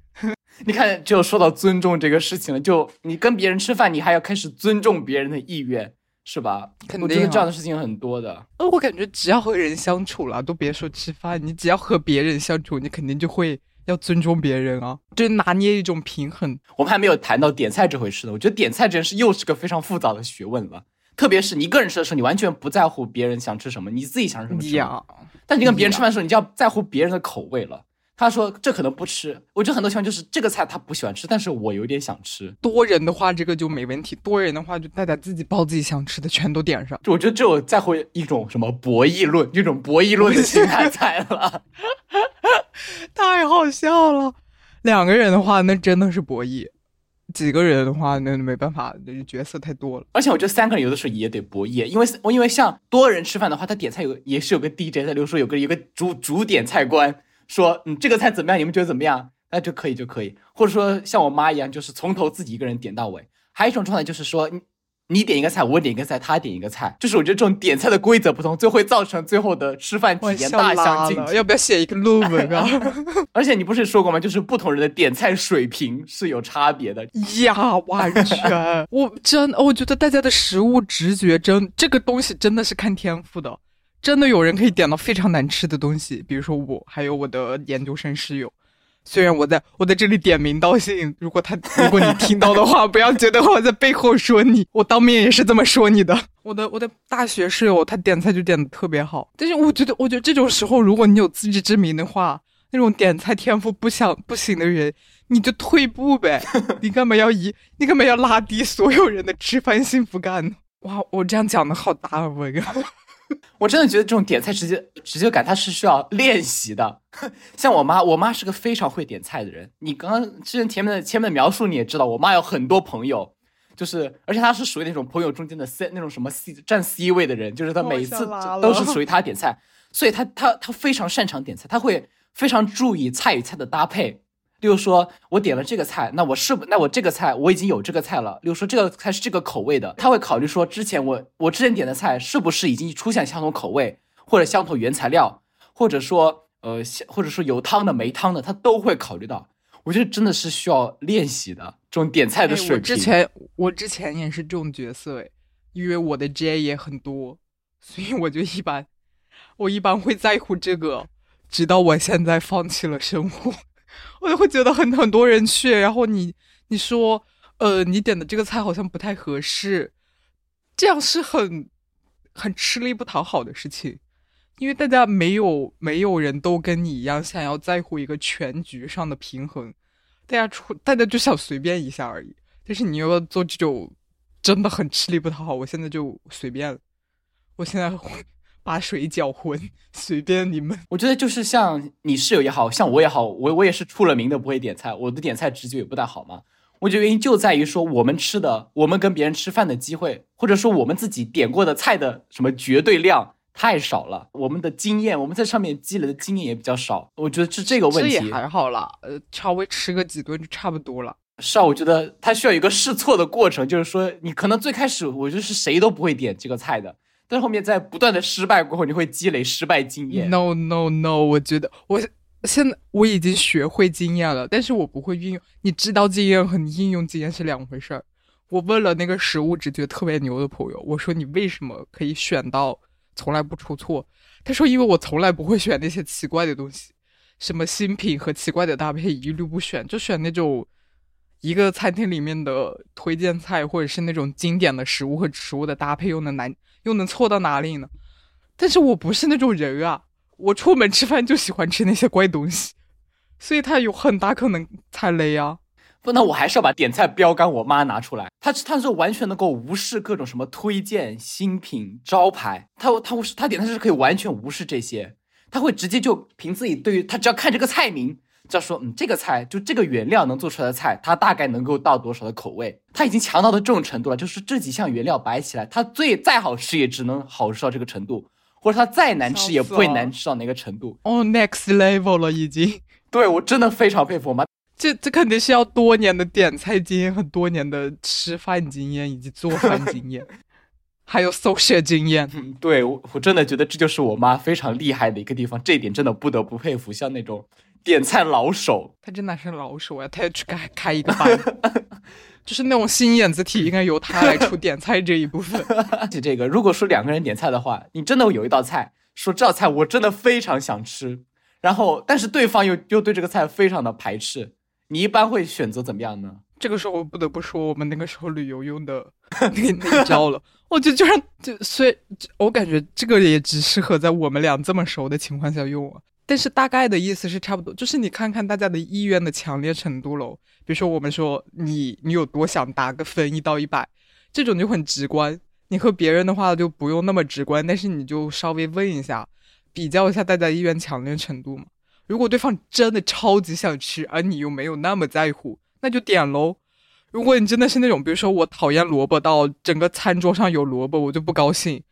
你看，就说到尊重这个事情了，就你跟别人吃饭，你还要开始尊重别人的意愿，是吧？肯定。我觉得这样的事情很多的。呃，我感觉只要和人相处了，都别说吃饭，你只要和别人相处，你肯定就会要尊重别人啊，就拿捏一种平衡。我们还没有谈到点菜这回事呢，我觉得点菜这件事又是个非常复杂的学问了。特别是你一个人吃的时候，你完全不在乎别人想吃什么，你自己想吃什么吃。但你跟别人吃饭的时候，你就要在乎别人的口味了。他说这可能不吃，我觉得很多情况就是这个菜他不喜欢吃，但是我有点想吃。多人的话这个就没问题，多人的话就大家自己包自己想吃的，全都点上。就我觉得只有在乎一种什么博弈论，一种博弈论的心态在了。太好笑了，两个人的话那真的是博弈。几个人的话，那没办法，那角色太多了。而且我觉得三个人有的时候也得博弈，因为我因为像多人吃饭的话，他点菜有也是有个 DJ，在比如说有个有个主主点菜官说，嗯，这个菜怎么样？你们觉得怎么样？那就可以就可以。或者说像我妈一样，就是从头自己一个人点到尾。还有一种状态就是说。你点一个菜，我点一个菜，他点一个菜，就是我觉得这种点菜的规则不同，就会造成最后的吃饭体验大相径庭。要不要写一个论文啊？而且你不是说过吗？就是不同人的点菜水平是有差别的呀，完全。我真，我觉得大家的食物直觉真这个东西真的是看天赋的。真的有人可以点到非常难吃的东西，比如说我，还有我的研究生室友。虽然我在我在这里点名道姓，如果他如果你听到的话，不要觉得我在背后说你，我当面也是这么说你的。我的我的大学室友他点菜就点的特别好，但是我觉得我觉得这种时候，如果你有自知之明的话，那种点菜天赋不想不行的人，你就退步呗。你干嘛要一你干嘛要拉低所有人的吃饭幸福感呢？哇，我这样讲的好大啊，我 我真的觉得这种点菜直接直接感，它是需要练习的。像我妈，我妈是个非常会点菜的人。你刚刚之前前面的前面的描述，你也知道，我妈有很多朋友，就是而且她是属于那种朋友中间的 C 那种什么 C 占 C 位的人，就是她每次都是属于她点菜，所以她她她非常擅长点菜，她会非常注意菜与菜的搭配。例如说，我点了这个菜，那我是不那我这个菜我已经有这个菜了。例如说，这个菜是这个口味的，他会考虑说，之前我我之前点的菜是不是已经出现相同口味，或者相同原材料，或者说呃，或者说有汤的没汤的，他都会考虑到。我觉得真的是需要练习的这种点菜的水平。我之前我之前也是这种角色诶，因为我的 J 也很多，所以我就一般我一般会在乎这个，直到我现在放弃了生活，我就会觉得很很多人去，然后你你说，呃，你点的这个菜好像不太合适，这样是很很吃力不讨好的事情，因为大家没有没有人都跟你一样想要在乎一个全局上的平衡，大家出大家就想随便一下而已，但是你又要做这种真的很吃力不讨好，我现在就随便了，我现在。把水搅浑，随便你们。我觉得就是像你室友也好像我也好，我我也是出了名的不会点菜，我的点菜直觉也不大好嘛。我觉得原因就在于说我们吃的，我们跟别人吃饭的机会，或者说我们自己点过的菜的什么绝对量太少了，我们的经验，我们在上面积累的经验也比较少。我觉得是这个问题。这也还好啦，呃，稍微吃个几顿就差不多了。是啊，我觉得它需要一个试错的过程，就是说你可能最开始我就是谁都不会点这个菜的。但是后面在不断的失败过后，你会积累失败经验。No no no，我觉得我现在我已经学会经验了，但是我不会运用。你知道经验和你应用经验是两回事儿。我问了那个食物直觉特别牛的朋友，我说你为什么可以选到从来不出错？他说因为我从来不会选那些奇怪的东西，什么新品和奇怪的搭配一律不选，就选那种一个餐厅里面的推荐菜，或者是那种经典的食物和食物的搭配又能难。又能错到哪里呢？但是我不是那种人啊！我出门吃饭就喜欢吃那些怪东西，所以他有很大可能踩雷啊！不，那我还是要把点菜标杆我妈拿出来。她她是完全能够无视各种什么推荐、新品、招牌，她她她点菜是可以完全无视这些，她会直接就凭自己对于她只要看这个菜名。就说，嗯，这个菜就这个原料能做出来的菜，它大概能够到多少的口味？它已经强到的这种程度了，就是这几项原料摆起来，它最再好吃也只能好吃到这个程度，或者它再难吃也不会难吃到哪个程度。哦，next level 了已经。对我真的非常佩服我妈，这这肯定是要多年的点菜经验和多年的吃饭经验以及做饭经验，还有搜血经验。嗯，对我我真的觉得这就是我妈非常厉害的一个地方，这一点真的不得不佩服。像那种。点菜老手，她真的是老手呀！她要去开开一个班，就是那种心眼子体，应该由她来出点菜这一部分。就这个，如果说两个人点菜的话，你真的有一道菜，说这道菜我真的非常想吃，然后但是对方又又对这个菜非常的排斥，你一般会选择怎么样呢？这个时候我不得不说我们那个时候旅游用的 那那招了，我就就让就虽我感觉这个也只适合在我们俩这么熟的情况下用啊。但是大概的意思是差不多，就是你看看大家的意愿的强烈程度喽。比如说，我们说你你有多想打个分一到一百，这种就很直观。你和别人的话就不用那么直观，但是你就稍微问一下，比较一下大家意愿强烈程度嘛。如果对方真的超级想吃，而你又没有那么在乎，那就点喽。如果你真的是那种，比如说我讨厌萝卜到整个餐桌上有萝卜我就不高兴。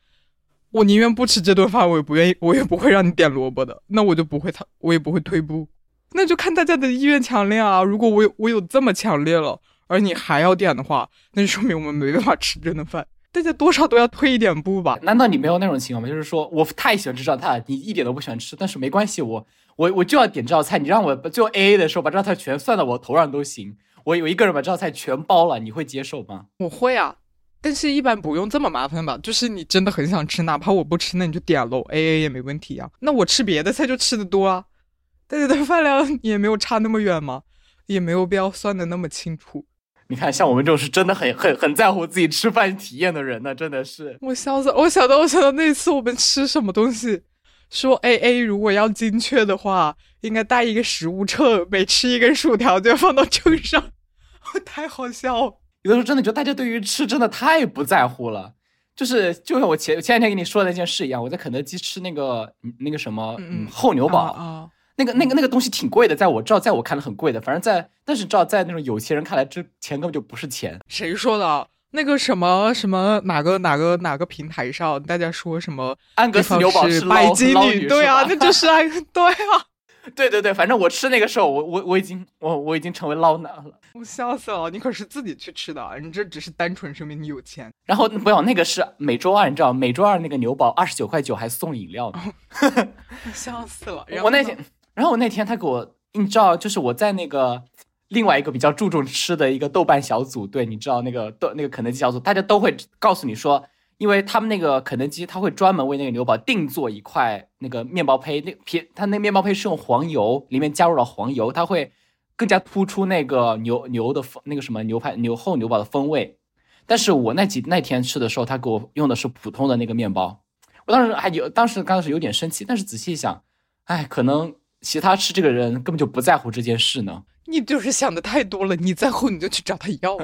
我宁愿不吃这顿饭，我也不愿意，我也不会让你点萝卜的。那我就不会，他我也不会退步。那就看大家的意愿强烈啊。如果我有我有这么强烈了，而你还要点的话，那就说明我们没办法吃这顿饭。大家多少都要退一点步吧？难道你没有那种情况吗？就是说我太喜欢吃这道菜，你一点都不喜欢吃，但是没关系，我我我就要点这道菜。你让我最后 A A 的时候把这道菜全算到我头上都行。我有一个人把这道菜全包了，你会接受吗？我会啊。但是，一般不用这么麻烦吧？就是你真的很想吃，哪怕我不吃，那你就点喽，A A 也没问题啊。那我吃别的菜就吃的多啊，大家的饭量也没有差那么远嘛，也没有必要算的那么清楚。你看，像我们这种是真的很很很在乎自己吃饭体验的人呢，真的是。我笑死，我想到我想到那次我们吃什么东西，说 A A 如果要精确的话，应该带一个食物秤，每吃一根薯条就要放到秤上，太好笑。有的时候真的觉得大家对于吃真的太不在乎了，就是就像我前前两天跟你说的那件事一样，我在肯德基吃那个那个什么嗯厚牛堡，啊那个那个那个东西挺贵的，在我知道在我看来很贵的，反正在但是知道在那种有钱人看来，这钱根本就不是钱。谁说的？那个什么什么哪个哪个哪个平台上大家说什么安格斯牛堡是百金女？对啊，那就是安 对啊。对对对，反正我吃那个时候，我我我已经我我已经成为捞男了，我笑死了！你可是自己去吃的，你这只是单纯说明你有钱。然后不要那个是每周二，你知道每周二那个牛堡二十九块九还送饮料呢，笑死了！我那天，然后我那天他给我，你知道，就是我在那个另外一个比较注重吃的一个豆瓣小组，对，你知道那个豆那个肯德基小组，大家都会告诉你说。因为他们那个肯德基，他会专门为那个牛堡定做一块那个面包胚，那皮它那面包胚是用黄油，里面加入了黄油，它会更加突出那个牛牛的风那个什么牛排牛厚牛堡的风味。但是我那几那天吃的时候，他给我用的是普通的那个面包，我当时还有当时刚开始有点生气，但是仔细一想，哎，可能其他吃这个人根本就不在乎这件事呢。你就是想的太多了，你在乎你就去找他要。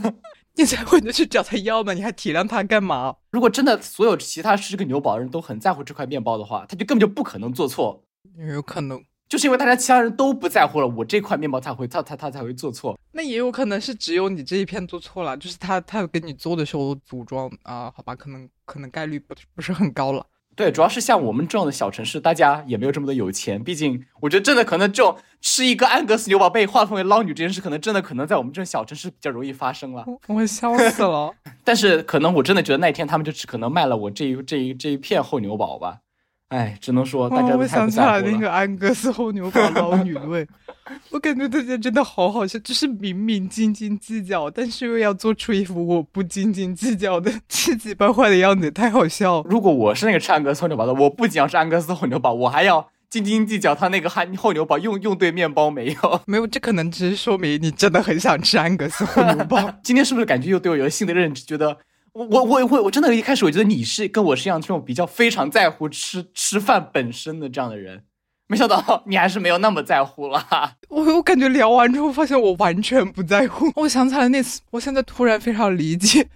你在乎你就去找他要嘛，你还体谅他干嘛？如果真的所有其他吃这个牛堡的人都很在乎这块面包的话，他就根本就不可能做错。也有可能，就是因为大家其他人都不在乎了，我这块面包才会他他他才会做错。那也有可能是只有你这一片做错了，就是他他给你做的时候组装啊，好吧，可能可能概率不不是很高了。对，主要是像我们这样的小城市，大家也没有这么的有钱。毕竟，我觉得真的可能这种吃一个安格斯牛堡被划分为捞女这件事，可能真的可能在我们这种小城市比较容易发生了。我笑死了。但是，可能我真的觉得那一天他们就只可能卖了我这一这一这一片厚牛堡吧。哎，只能说大家都太不在乎了。那个安格斯厚牛堡捞女论，我感觉大家真的好好笑，就是明明斤斤计较，但是又要做出一副我不斤斤计较的气急败坏的样子，太好笑。如果我是那个吃安格斯厚牛堡的，我不仅要是安格斯厚牛堡，我还要斤斤计较他那个憨厚牛堡用用对面包没有？没有，这可能只是说明你真的很想吃安格斯厚牛堡。今天是不是感觉又对我有了新的认知？觉得。我我我我真的一开始我觉得你是跟我是一样这种比较非常在乎吃吃饭本身的这样的人，没想到 你还是没有那么在乎了。我我感觉聊完之后发现我完全不在乎。我想起来那次，我现在突然非常理解，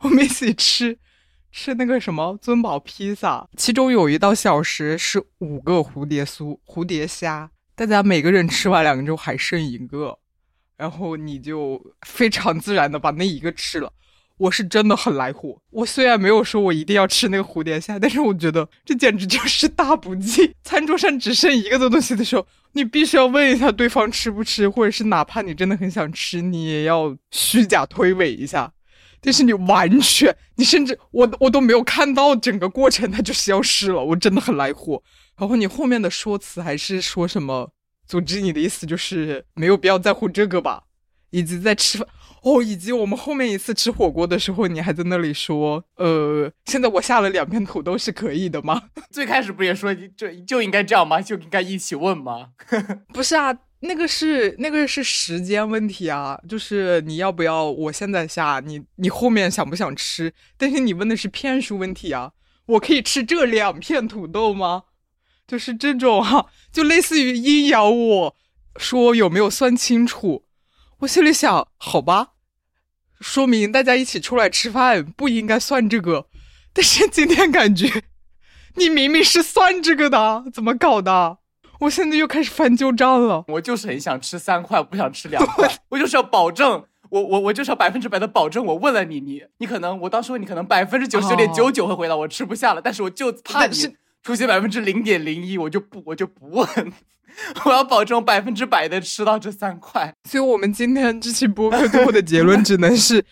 我们一起吃吃那个什么尊宝披萨，其中有一道小食是五个蝴蝶酥蝴蝶虾，大家每个人吃完两个之后还剩一个，然后你就非常自然的把那一个吃了。我是真的很来火。我虽然没有说我一定要吃那个蝴蝶虾，但是我觉得这简直就是大补剂。餐桌上只剩一个的东西的时候，你必须要问一下对方吃不吃，或者是哪怕你真的很想吃，你也要虚假推诿一下。但是你完全，你甚至我我都没有看到整个过程，它就消失了。我真的很来火。然后你后面的说辞还是说什么？总之你的意思就是没有必要在乎这个吧？以及在吃饭。哦，以及我们后面一次吃火锅的时候，你还在那里说，呃，现在我下了两片土豆是可以的吗？最开始不也说就就应该这样吗？就应该一起问吗？不是啊，那个是那个是时间问题啊，就是你要不要我现在下，你你后面想不想吃？但是你问的是片数问题啊，我可以吃这两片土豆吗？就是这种哈，就类似于阴阳我说有没有算清楚？我心里想，好吧。说明大家一起出来吃饭不应该算这个，但是今天感觉你明明是算这个的，怎么搞的？我现在又开始翻旧账了。我就是很想吃三块，不想吃两块。我就是要保证，我我我就是要百分之百的保证。我问了你，你你可能，我当时问你，可能百分之九十九点九九会回答我吃不下了，但是我就怕你出现百分之零点零一，我就不我就不问。我要保证百分之百的吃到这三块，所以我们今天这期播客最后的结论只能是，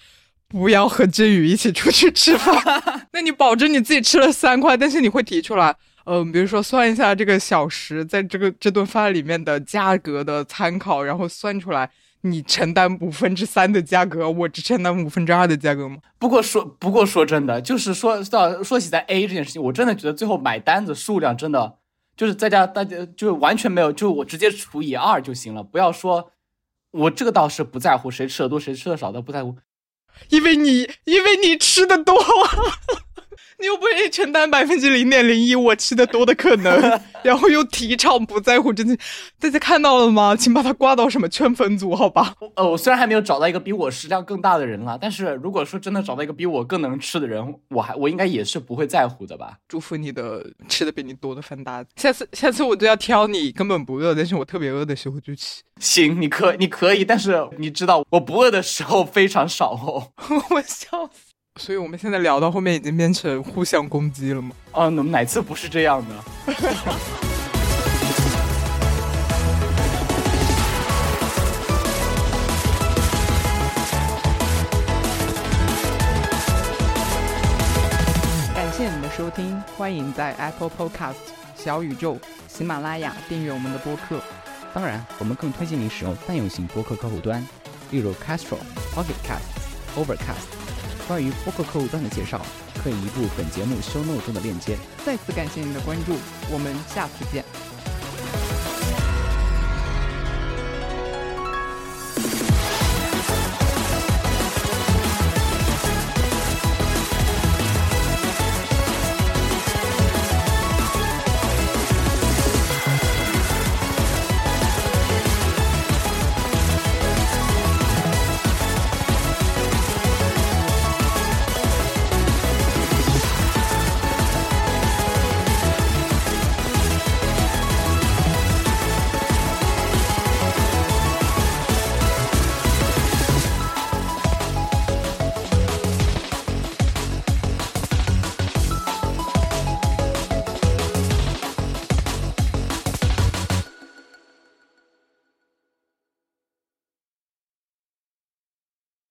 不要和振宇一起出去吃饭。那你保证你自己吃了三块，但是你会提出来，嗯，比如说算一下这个小时在这个这顿饭里面的价格的参考，然后算出来你承担五分之三的价格，我只承担五分之二的价格吗？不过说不过说真的，就是说到说起在 A 这件事情，我真的觉得最后买单的数量真的。就是在家，大家就是完全没有，就我直接除以二就行了。不要说，我这个倒是不在乎谁吃的多谁吃的少，都不在乎，因为你因为你吃的多。你又不愿意承担百分之零点零一我吃的多的可能，然后又提倡不在乎，真的，大家看到了吗？请把它挂到什么圈粉组，好吧？呃，我虽然还没有找到一个比我食量更大的人了，但是如果说真的找到一个比我更能吃的人，我还我应该也是不会在乎的吧？祝福你的吃的比你多的饭搭子，下次下次我就要挑你根本不饿，但是我特别饿的时候就吃。行，你可你可以，但是你知道我不饿的时候非常少哦。我笑死。所以我们现在聊到后面已经变成互相攻击了吗？啊，我们哪次不是这样的？感谢你的收听，欢迎在 Apple Podcast、小宇宙、喜马拉雅订阅我们的播客。当然，我们更推荐你使用泛用型播客客户端，例如 Castro、Pocket Cast、Overcast。关于播客客户端的介绍。可以移步本节目 show note 中的链接。再次感谢您的关注，我们下次见。